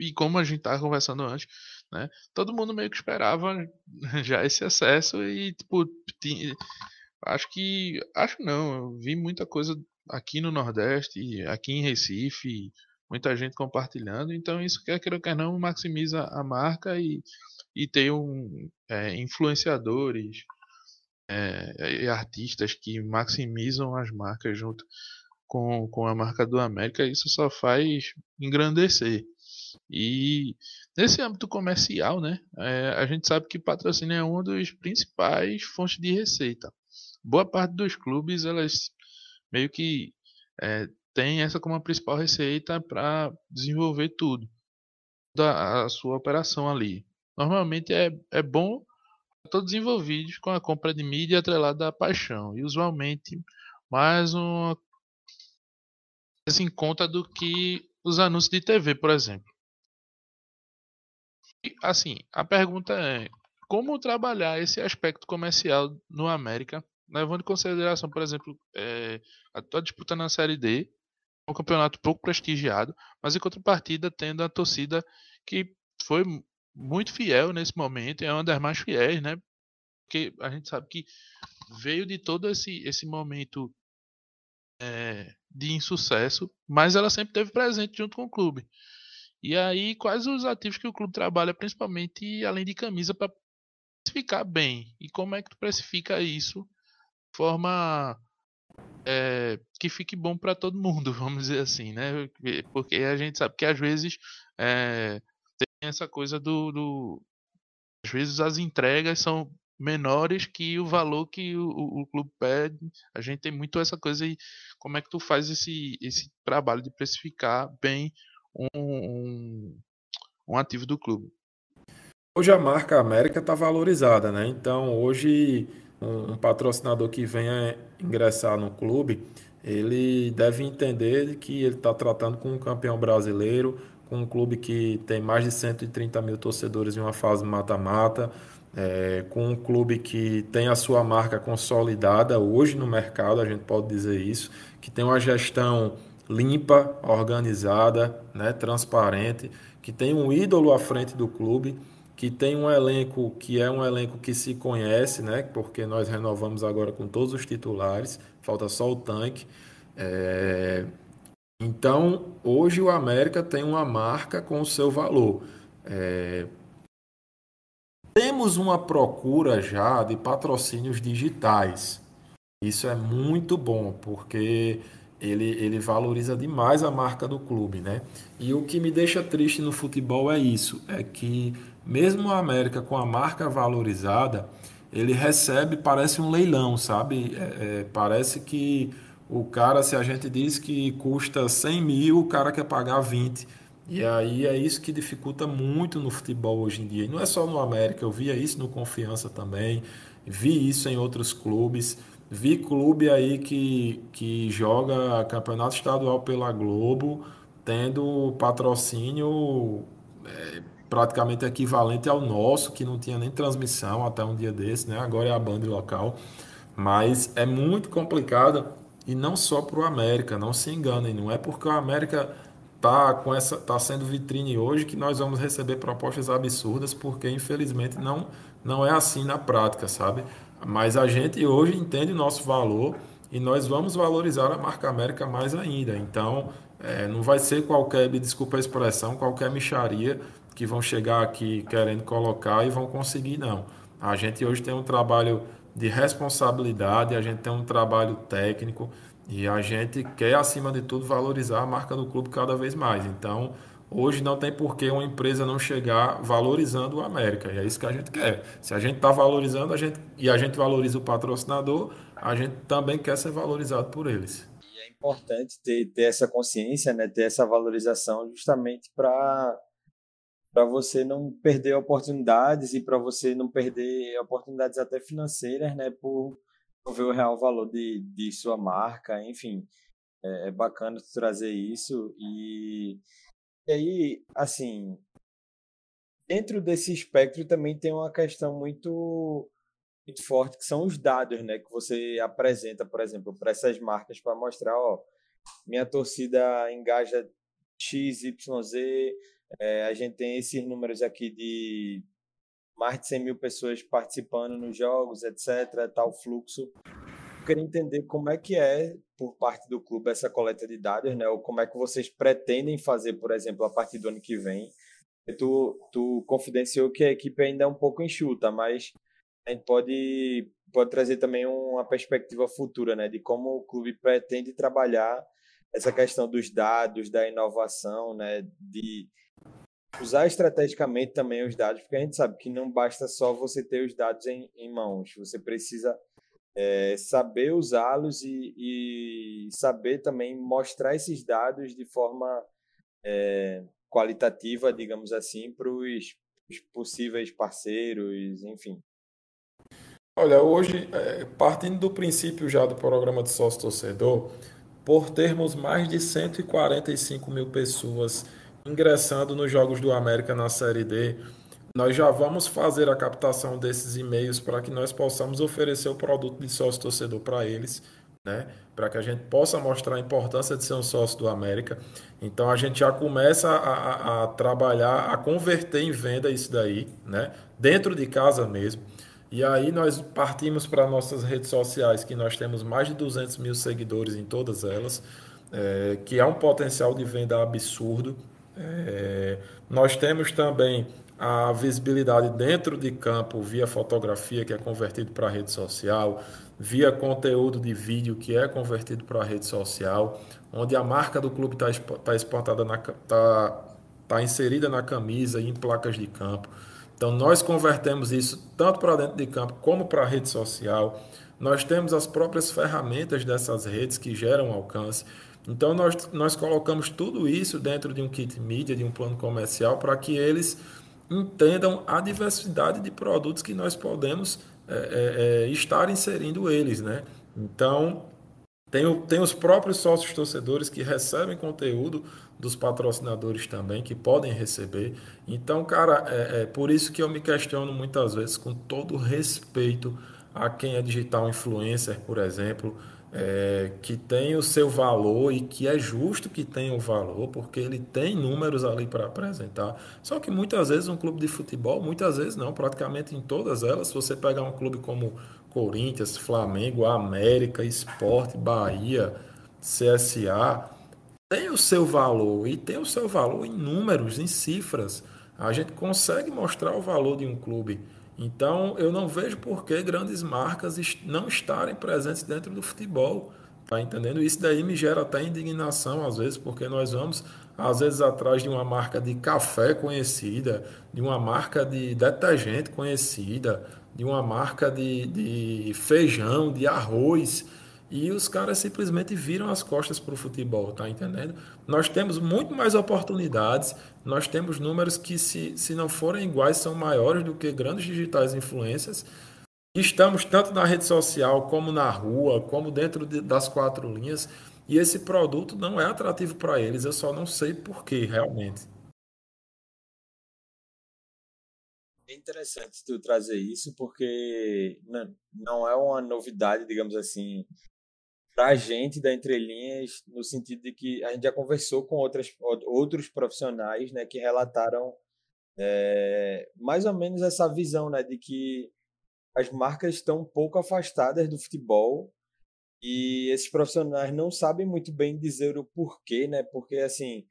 e como a gente estava conversando antes, né? Todo mundo meio que esperava já esse acesso e tipo, tinha, acho que acho não, eu vi muita coisa aqui no Nordeste, aqui em Recife, muita gente compartilhando, então isso quer queira quer não maximiza a marca e, e tem um é, influenciadores é, e artistas que maximizam as marcas junto com, com a marca do América, isso só faz engrandecer. E nesse âmbito comercial, né, é, a gente sabe que patrocínio é uma das principais fontes de receita. Boa parte dos clubes, elas meio que é, tem essa como a principal receita para desenvolver tudo, da a sua operação ali. Normalmente é, é bom todos envolvidos com a compra de mídia atrelada à paixão e usualmente mais uma em conta do que os anúncios de TV, por exemplo assim, a pergunta é: como trabalhar esse aspecto comercial no América, levando em consideração, por exemplo, é, a tua disputa na Série D, um campeonato pouco prestigiado, mas em contrapartida tendo a torcida que foi muito fiel nesse momento, é uma das mais fiéis, né? Porque a gente sabe que veio de todo esse, esse momento é, de insucesso, mas ela sempre teve presente junto com o clube. E aí, quais os ativos que o clube trabalha, principalmente além de camisa, para precificar bem? E como é que tu precifica isso de forma é, que fique bom para todo mundo, vamos dizer assim, né? Porque a gente sabe que às vezes é, tem essa coisa do, do, Às vezes as entregas são menores que o valor que o, o, o, clube pede. A gente tem muito essa coisa e como é que tu faz esse, esse trabalho de precificar bem um, um, um ativo do clube. Hoje a marca América está valorizada, né? Então hoje um, um, patrocinador que venha ingressar no clube, ele deve entender que ele está tratando com um campeão brasileiro, com um clube que tem mais de 130 mil torcedores em uma fase mata-mata, é, com um clube que tem a sua marca consolidada hoje no mercado, a gente pode dizer isso, que tem uma gestão limpa, organizada, né, transparente, que tem um ídolo à frente do clube, que tem um elenco que é um elenco que se conhece, né, porque nós renovamos agora com todos os titulares, falta só o tanque. É... Então, hoje o América tem uma marca com o seu valor. É... Temos uma procura já de patrocínios digitais. Isso é muito bom, porque ele, ele valoriza demais a marca do clube, né? E o que me deixa triste no futebol é isso, é que mesmo o América com a marca valorizada, ele recebe, parece um leilão, sabe? É, é, parece que o cara, se a gente diz que custa 100 mil, o cara quer pagar 20. E aí é isso que dificulta muito no futebol hoje em dia. E não é só no América, eu via isso no Confiança também, vi isso em outros clubes. Vi clube aí que, que joga campeonato estadual pela Globo, tendo patrocínio é, praticamente equivalente ao nosso, que não tinha nem transmissão até um dia desse, né? Agora é a banda local. Mas é muito complicado e não só para o América, não se enganem, não é porque o América tá com essa tá sendo vitrine hoje que nós vamos receber propostas absurdas, porque infelizmente não não é assim na prática, sabe? Mas a gente hoje entende o nosso valor e nós vamos valorizar a marca América mais ainda. Então, é, não vai ser qualquer, desculpa a expressão, qualquer micharia que vão chegar aqui querendo colocar e vão conseguir, não. A gente hoje tem um trabalho de responsabilidade, a gente tem um trabalho técnico e a gente quer, acima de tudo, valorizar a marca do clube cada vez mais. Então, hoje não tem por que uma empresa não chegar valorizando o América. E é isso que a gente quer. Se a gente está valorizando a gente, e a gente valoriza o patrocinador, a gente também quer ser valorizado por eles. E é importante ter, ter essa consciência, né? ter essa valorização justamente para para você não perder oportunidades e para você não perder oportunidades até financeiras, né, por ver o real valor de, de sua marca, enfim, é, é bacana trazer isso e, e aí, assim, dentro desse espectro também tem uma questão muito muito forte que são os dados, né, que você apresenta, por exemplo, para essas marcas para mostrar, ó, minha torcida engaja X, Y, Z, é, a gente tem esses números aqui de mais de 100 mil pessoas participando nos jogos, etc., tal fluxo. Eu queria entender como é que é, por parte do clube, essa coleta de dados, né? Ou como é que vocês pretendem fazer, por exemplo, a partir do ano que vem. Tu, tu confidenciou que a equipe ainda é um pouco enxuta, mas a gente pode, pode trazer também uma perspectiva futura, né? De como o clube pretende trabalhar essa questão dos dados, da inovação, né? De usar estrategicamente também os dados, porque a gente sabe que não basta só você ter os dados em, em mãos, você precisa é, saber usá-los e, e, saber também mostrar esses dados de forma é, qualitativa, digamos assim, para os possíveis parceiros, enfim. Olha, hoje, é, partindo do princípio já do programa de sócio-torcedor, por termos mais de 145 mil pessoas ingressando nos Jogos do América na Série D, nós já vamos fazer a captação desses e-mails para que nós possamos oferecer o produto de sócio torcedor para eles, né? Para que a gente possa mostrar a importância de ser um sócio do América. Então a gente já começa a, a, a trabalhar, a converter em venda isso daí, né? Dentro de casa mesmo. E aí nós partimos para nossas redes sociais, que nós temos mais de 200 mil seguidores em todas elas, é, que há um potencial de venda absurdo. É, nós temos também a visibilidade dentro de campo via fotografia, que é convertido para rede social, via conteúdo de vídeo, que é convertido para rede social, onde a marca do clube está tá espantada, está tá inserida na camisa e em placas de campo. Então, nós convertemos isso tanto para dentro de campo como para rede social. Nós temos as próprias ferramentas dessas redes que geram alcance. Então, nós, nós colocamos tudo isso dentro de um kit mídia, de um plano comercial, para que eles entendam a diversidade de produtos que nós podemos é, é, é, estar inserindo eles. Né? Então, tem, tem os próprios sócios torcedores que recebem conteúdo dos patrocinadores também, que podem receber. Então, cara, é, é por isso que eu me questiono muitas vezes, com todo respeito a quem é digital influencer, por exemplo, é, que tem o seu valor e que é justo que tenha o valor, porque ele tem números ali para apresentar. Só que muitas vezes um clube de futebol, muitas vezes não, praticamente em todas elas, se você pegar um clube como Corinthians, Flamengo, América, Esporte, Bahia, CSA, tem o seu valor e tem o seu valor em números, em cifras. A gente consegue mostrar o valor de um clube. Então, eu não vejo por que grandes marcas não estarem presentes dentro do futebol. Tá entendendo? Isso daí me gera até indignação às vezes, porque nós vamos às vezes atrás de uma marca de café conhecida, de uma marca de detergente conhecida, de uma marca de, de feijão, de arroz, e os caras simplesmente viram as costas para o futebol, tá entendendo? Nós temos muito mais oportunidades, nós temos números que, se, se não forem iguais, são maiores do que grandes digitais influências. Estamos tanto na rede social, como na rua, como dentro de, das quatro linhas, e esse produto não é atrativo para eles, eu só não sei porquê, realmente. É interessante tu trazer isso, porque não é uma novidade, digamos assim, para a gente da entrelinhas, no sentido de que a gente já conversou com outras, outros profissionais né, que relataram é, mais ou menos essa visão né, de que as marcas estão um pouco afastadas do futebol e esses profissionais não sabem muito bem dizer o porquê, né? Porque assim,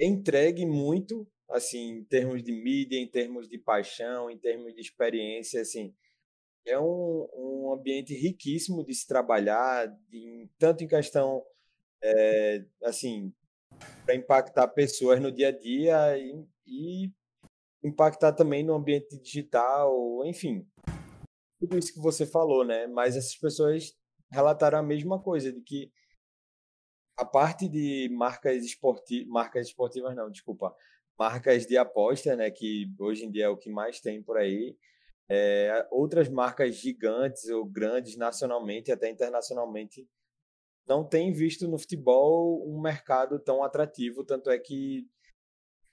entregue muito, assim, em termos de mídia, em termos de paixão, em termos de experiência, assim, é um, um ambiente riquíssimo de se trabalhar, de, tanto em questão, é, assim, para impactar pessoas no dia a dia e, e impactar também no ambiente digital, enfim, tudo isso que você falou, né? Mas essas pessoas relataram a mesma coisa, de que a parte de marcas esportivas, marcas esportivas não, desculpa, marcas de aposta, né, que hoje em dia é o que mais tem por aí, é, outras marcas gigantes ou grandes nacionalmente até internacionalmente não têm visto no futebol um mercado tão atrativo, tanto é que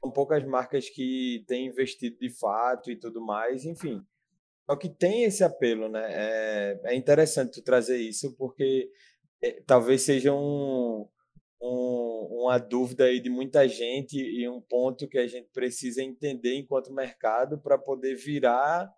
são poucas marcas que têm investido de fato e tudo mais, enfim. Só que tem esse apelo, né? É, é interessante tu trazer isso, porque é, talvez seja um, um, uma dúvida aí de muita gente e um ponto que a gente precisa entender enquanto mercado para poder virar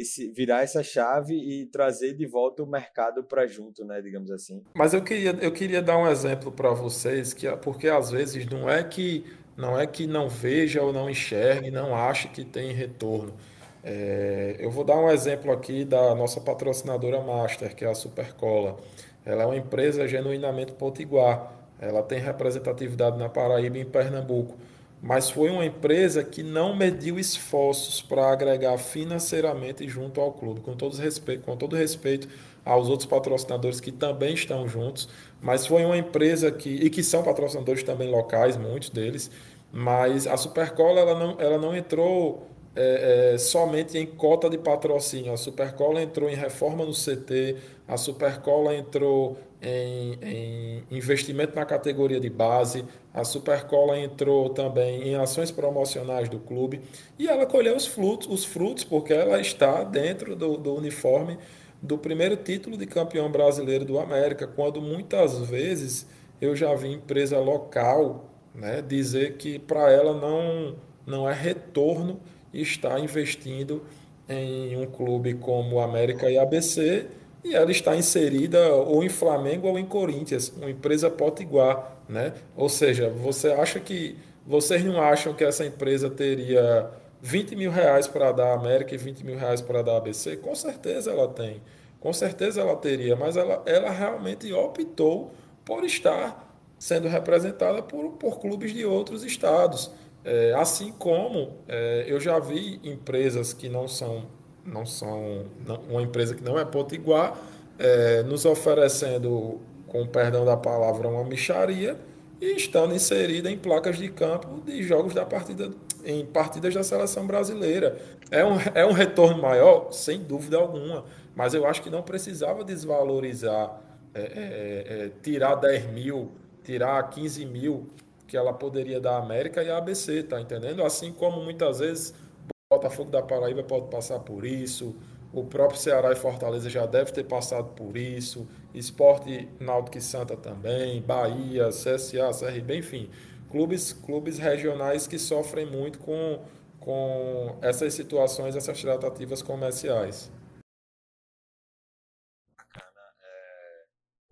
esse, virar essa chave e trazer de volta o mercado para junto, né, digamos assim. Mas eu queria, eu queria dar um exemplo para vocês, que porque às vezes não é que não é que não veja ou não enxergue, não ache que tem retorno. É, eu vou dar um exemplo aqui da nossa patrocinadora Master, que é a Supercola. Ela é uma empresa genuinamente potiguar. Ela tem representatividade na Paraíba e em Pernambuco. Mas foi uma empresa que não mediu esforços para agregar financeiramente junto ao clube, com todo respeito, com todo respeito aos outros patrocinadores que também estão juntos, mas foi uma empresa que e que são patrocinadores também locais, muitos deles, mas a Supercola ela não, ela não entrou é, é, somente em cota de patrocínio. A Supercola entrou em reforma no CT, a Supercola entrou em, em, investimento na categoria de base, a Supercola entrou também em ações promocionais do clube e ela colheu os frutos, os frutos porque ela está dentro do, do uniforme do primeiro título de campeão brasileiro do América, quando muitas vezes eu já vi empresa local né, dizer que para ela não, não é retorno está investindo em um clube como América e ABC e ela está inserida ou em Flamengo ou em Corinthians, uma empresa potiguar, né? Ou seja, você acha que vocês não acham que essa empresa teria 20 mil reais para dar América e 20 mil reais para dar ABC? Com certeza ela tem, com certeza ela teria, mas ela, ela realmente optou por estar sendo representada por, por clubes de outros estados. É, assim como é, eu já vi empresas que não são, não são não, uma empresa que não é potiguar, é, nos oferecendo, com perdão da palavra, uma micharia e estando inserida em placas de campo de jogos da partida, em partidas da seleção brasileira. É um, é um retorno maior? Sem dúvida alguma, mas eu acho que não precisava desvalorizar, é, é, é tirar 10 mil, tirar 15 mil que ela poderia dar a América e a ABC, tá entendendo? Assim como muitas vezes o Botafogo da Paraíba pode passar por isso, o próprio Ceará e Fortaleza já deve ter passado por isso, Esporte Náutico e Santa também, Bahia, CSA, CRB, enfim, clubes, clubes regionais que sofrem muito com, com essas situações, essas tratativas comerciais.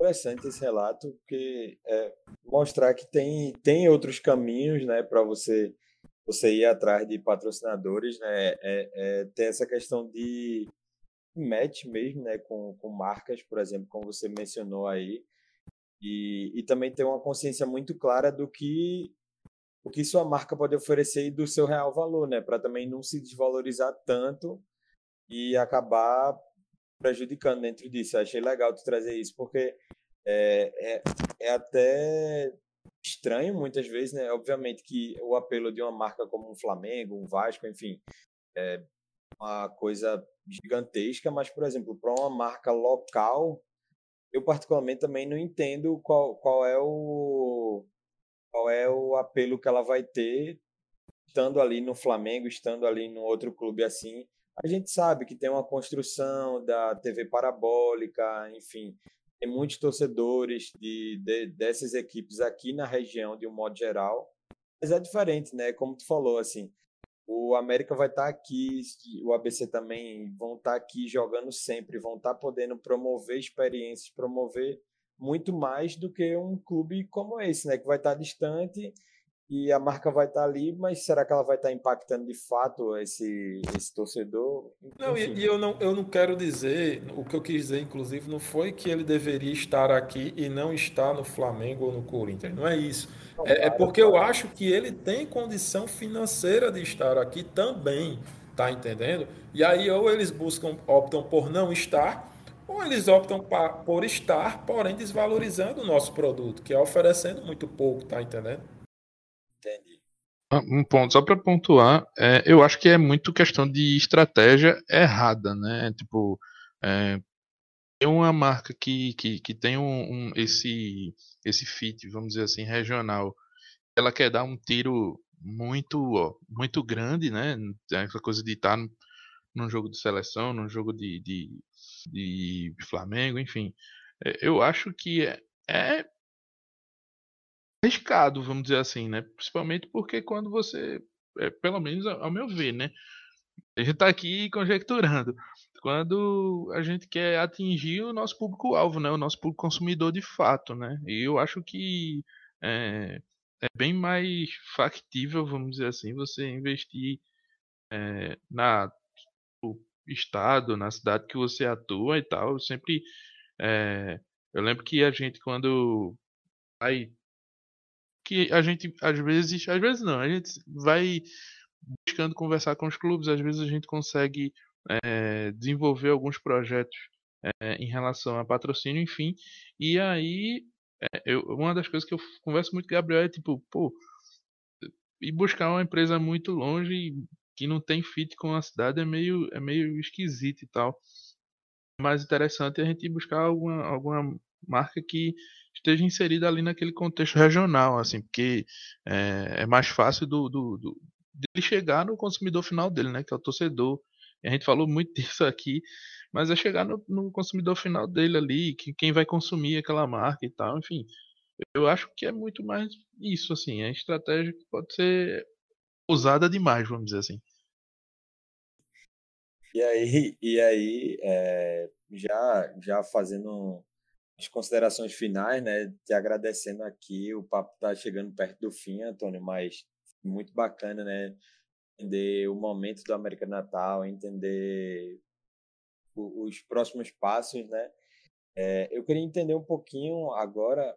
Interessante esse relato, porque é, mostrar que tem, tem outros caminhos né, para você você ir atrás de patrocinadores, né? É, é, tem essa questão de match mesmo, né? Com, com marcas, por exemplo, como você mencionou aí. E, e também ter uma consciência muito clara do que o que sua marca pode oferecer e do seu real valor, né? Para também não se desvalorizar tanto e acabar prejudicando dentro disso. Eu achei legal tu trazer isso, porque é, é, é até estranho muitas vezes, né? Obviamente que o apelo de uma marca como um Flamengo, um Vasco, enfim, é uma coisa gigantesca, mas, por exemplo, para uma marca local, eu particularmente também não entendo qual, qual é o qual é o apelo que ela vai ter estando ali no Flamengo, estando ali no outro clube assim, a gente sabe que tem uma construção da TV parabólica, enfim, tem muitos torcedores de, de, dessas equipes aqui na região, de um modo geral. Mas é diferente, né? Como tu falou, assim, o América vai estar tá aqui, o ABC também vão estar tá aqui jogando sempre, vão estar tá podendo promover experiências, promover muito mais do que um clube como esse, né? Que vai estar distante e a marca vai estar ali, mas será que ela vai estar impactando de fato esse, esse torcedor? Não, e, e, eu não, eu não quero dizer, o que eu quis dizer, inclusive, não foi que ele deveria estar aqui e não estar no Flamengo ou no Corinthians, não é isso. Não, é, é, porque eu acho que ele tem condição financeira de estar aqui também, tá entendendo? E aí ou eles buscam, optam por não estar, ou eles optam por estar, porém desvalorizando o nosso produto, que é oferecendo muito pouco, tá entendendo? Ah, um ponto, só para pontuar, é, eu acho que é muito questão de estratégia errada, né? Tipo, é, tem uma marca que, que, que tem um, um, esse, esse fit, vamos dizer assim, regional, ela quer dar um tiro muito ó, muito grande, né? Essa coisa de estar num jogo de seleção, num jogo de, de, de Flamengo, enfim. É, eu acho que é, é arriscado, vamos dizer assim, né? Principalmente porque quando você, é, pelo menos ao meu ver, né? A gente está aqui conjecturando. Quando a gente quer atingir o nosso público-alvo, né? O nosso público consumidor de fato, né? E eu acho que é, é bem mais factível, vamos dizer assim, você investir é, na o estado, na cidade que você atua e tal. Eu sempre é, eu lembro que a gente quando vai que a gente às vezes, às vezes não, a gente vai buscando conversar com os clubes, às vezes a gente consegue é, desenvolver alguns projetos é, em relação a patrocínio, enfim, e aí é, eu, uma das coisas que eu converso muito com o Gabriel é tipo, pô, e buscar uma empresa muito longe que não tem fit com a cidade é meio, é meio esquisito e tal. Mais interessante é a gente buscar alguma, alguma marca que esteja inserida ali naquele contexto regional, assim, porque é, é mais fácil do, do, do, de chegar no consumidor final dele, né, que é o torcedor. A gente falou muito disso aqui, mas é chegar no, no consumidor final dele ali, que, quem vai consumir aquela marca e tal, enfim. Eu acho que é muito mais isso, assim, é estratégia que pode ser usada demais, vamos dizer assim. E aí, e aí é, já, já fazendo as considerações finais, né? Te agradecendo aqui, o papo está chegando perto do fim, Antônio, mas muito bacana, né? Entender o momento do América Natal, entender os próximos passos, né? É, eu queria entender um pouquinho agora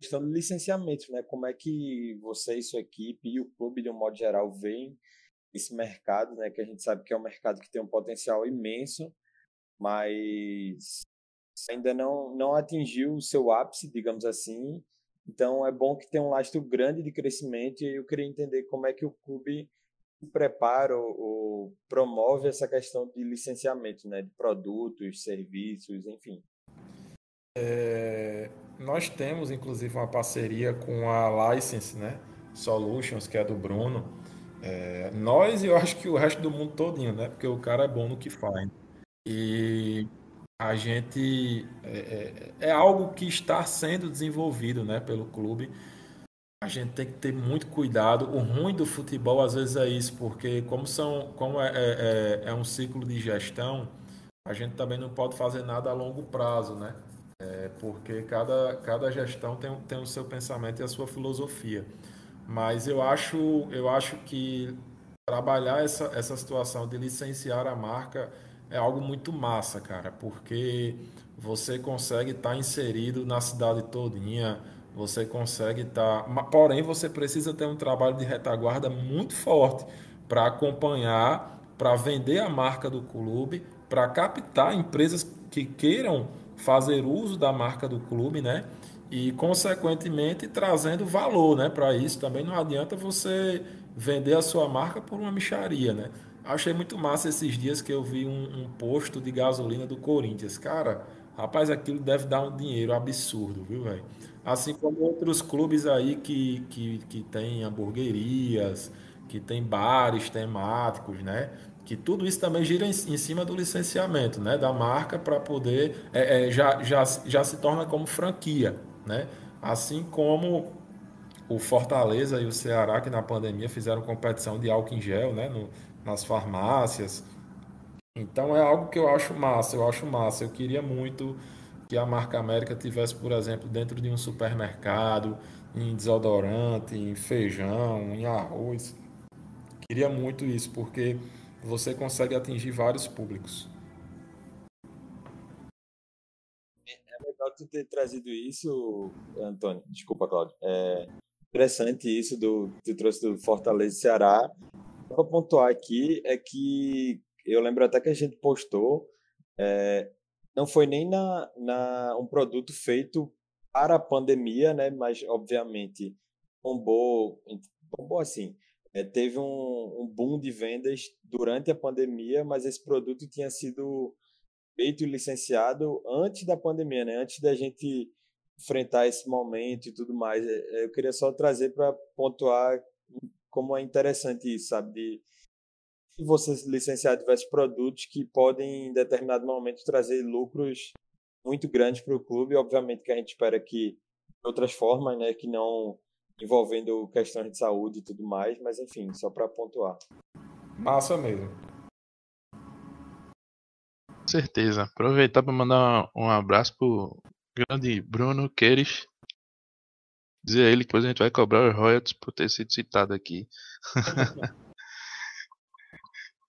questão do licenciamento, né? Como é que você e sua equipe e o clube, de um modo geral, veem esse mercado, né? Que a gente sabe que é um mercado que tem um potencial imenso, mas ainda não, não atingiu o seu ápice, digamos assim. Então é bom que tenha um lastro grande de crescimento e eu queria entender como é que o clube prepara ou, ou promove essa questão de licenciamento, né, de produtos, serviços, enfim. É, nós temos inclusive uma parceria com a License, né, Solutions, que é do Bruno. É, nós e eu acho que o resto do mundo todinho, né, porque o cara é bom no que faz. E a gente é, é, é, algo que está sendo desenvolvido né, pelo clube. A gente tem que ter muito cuidado. O ruim do futebol às vezes é isso, porque como são, como é, é, é, é um ciclo de gestão, a gente também não pode fazer nada a longo prazo, né? É, porque cada, cada gestão tem, tem o seu pensamento e a sua filosofia. Mas eu acho, eu acho que trabalhar essa, essa situação de licenciar a marca é algo muito massa, cara, porque você consegue estar tá inserido na cidade todinha, você consegue estar, tá... porém você precisa ter um trabalho de retaguarda muito forte para acompanhar, para vender a marca do clube, para captar empresas que queiram fazer uso da marca do clube, né? E consequentemente trazendo valor, né, para isso. Também não adianta você vender a sua marca por uma micharia, né? Achei muito massa esses dias que eu vi um, um, posto de gasolina do Corinthians. Cara, rapaz, aquilo deve dar um dinheiro absurdo, viu, velho? Assim como outros clubes aí que, que, que tem hamburguerias, que tem bares temáticos, né? Que tudo isso também gira em, em cima do licenciamento, né? Da marca para poder. É, é, já, já, já se torna como franquia, né? Assim como o Fortaleza e o Ceará, que na pandemia fizeram competição de álcool em gel, né, no, nas farmácias. Então é algo que eu acho massa, eu acho massa. Eu queria muito que a marca América tivesse, por exemplo, dentro de um supermercado, em desodorante, em feijão, em arroz. Queria muito isso, porque você consegue atingir vários públicos. É legal tu ter trazido isso, Antônio. Desculpa, Cláudio. É interessante isso do tu trouxe do Fortaleza Ceará. Para pontuar aqui é que eu lembro até que a gente postou, é, não foi nem na, na um produto feito para a pandemia, né? Mas obviamente bombou, bombou assim. É, teve um, um boom de vendas durante a pandemia, mas esse produto tinha sido feito e licenciado antes da pandemia, né? Antes da gente enfrentar esse momento e tudo mais. É, eu queria só trazer para pontuar como é interessante isso, sabe? De se você licenciar diversos produtos que podem, em determinado momento, trazer lucros muito grandes para o clube. Obviamente que a gente espera que de outras formas, né, que não envolvendo questões de saúde e tudo mais, mas enfim, só para pontuar. Massa mesmo. Certeza. Aproveitar para mandar um abraço pro grande Bruno Queires. Dizer a ele que depois a gente vai cobrar os royalties por ter sido citado aqui.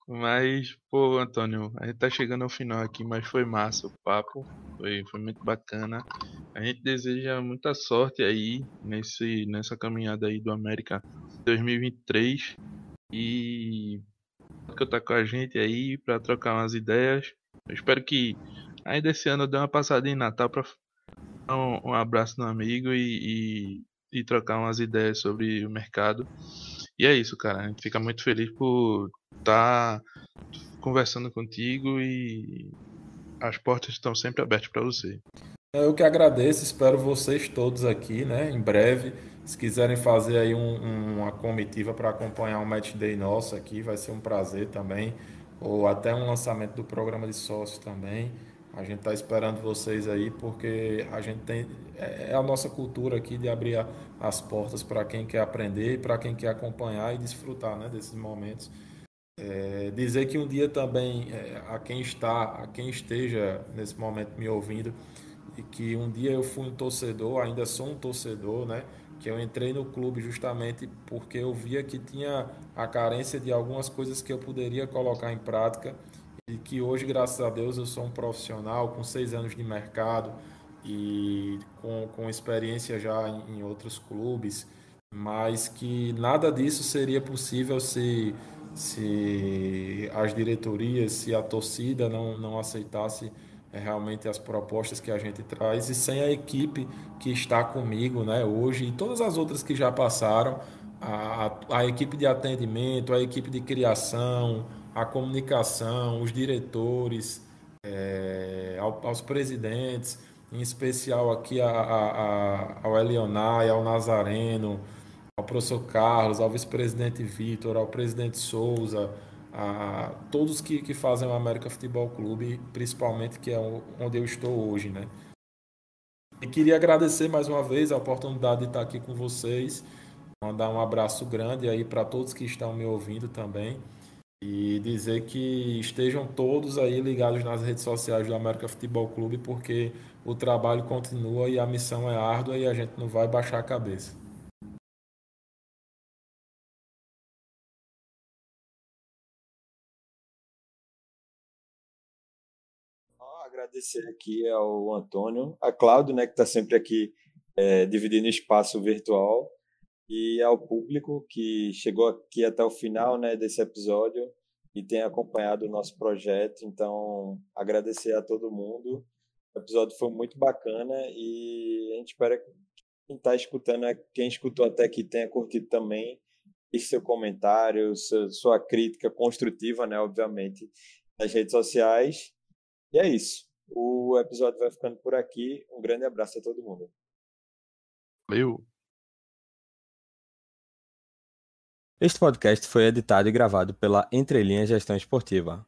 Mas, pô, Antônio, a gente tá chegando ao final aqui, mas foi massa o papo, foi, foi muito bacana. A gente deseja muita sorte aí nesse, nessa caminhada aí do América 2023 e que tá com a gente aí para trocar umas ideias. Eu espero que ainda esse ano dê uma passadinha em Natal para um, um, abraço no amigo e, e, e trocar umas ideias sobre o mercado. E é isso, cara. A gente fica muito feliz por estar tá conversando contigo e as portas estão sempre abertas para você. Eu que agradeço, espero vocês todos aqui, né? Em breve, se quiserem fazer aí um, uma comitiva para acompanhar um match day nosso aqui, vai ser um prazer também, ou até um lançamento do programa de sócios também. A gente está esperando vocês aí porque a gente tem é, é a nossa cultura aqui de abrir as portas para quem quer aprender, para quem quer acompanhar e desfrutar, né, desses momentos. É, dizer que um dia também é, a quem está, a quem esteja nesse momento me ouvindo, e que um dia eu fui um torcedor, ainda sou um torcedor, né? Que eu entrei no clube justamente porque eu via que tinha a carência de algumas coisas que eu poderia colocar em prática e que hoje, graças a Deus, eu sou um profissional com seis anos de mercado e com, com experiência já em, em outros clubes, mas que nada disso seria possível se, se as diretorias, se a torcida não, não aceitasse é, realmente as propostas que a gente traz e sem a equipe que está comigo né, hoje e todas as outras que já passaram, a, a equipe de atendimento, a equipe de criação, a comunicação, os diretores, é, aos presidentes, em especial aqui a, a, a, ao Elionai, ao Nazareno, ao professor Carlos, ao vice-presidente Vitor, ao presidente Souza, a todos que, que fazem o América Futebol Clube, principalmente que é onde eu estou hoje, né? E queria agradecer mais uma vez a oportunidade de estar aqui com vocês, mandar um abraço grande aí para todos que estão me ouvindo também e dizer que estejam todos aí ligados nas redes sociais do América Futebol Clube, porque o trabalho continua e a missão é árdua e a gente não vai baixar a cabeça. Agradecer aqui ao Antônio, a Cláudio, né, que está sempre aqui é, dividindo espaço virtual e ao público que chegou aqui até o final né, desse episódio e tem acompanhado o nosso projeto. Então, agradecer a todo mundo. O episódio foi muito bacana e a gente espera que quem está escutando, quem escutou até aqui tenha curtido também. Deixe seu comentário, sua crítica construtiva, né, obviamente, nas redes sociais. E é isso. O episódio vai ficando por aqui. Um grande abraço a todo mundo. Valeu! Este podcast foi editado e gravado pela Entrelinha Gestão Esportiva.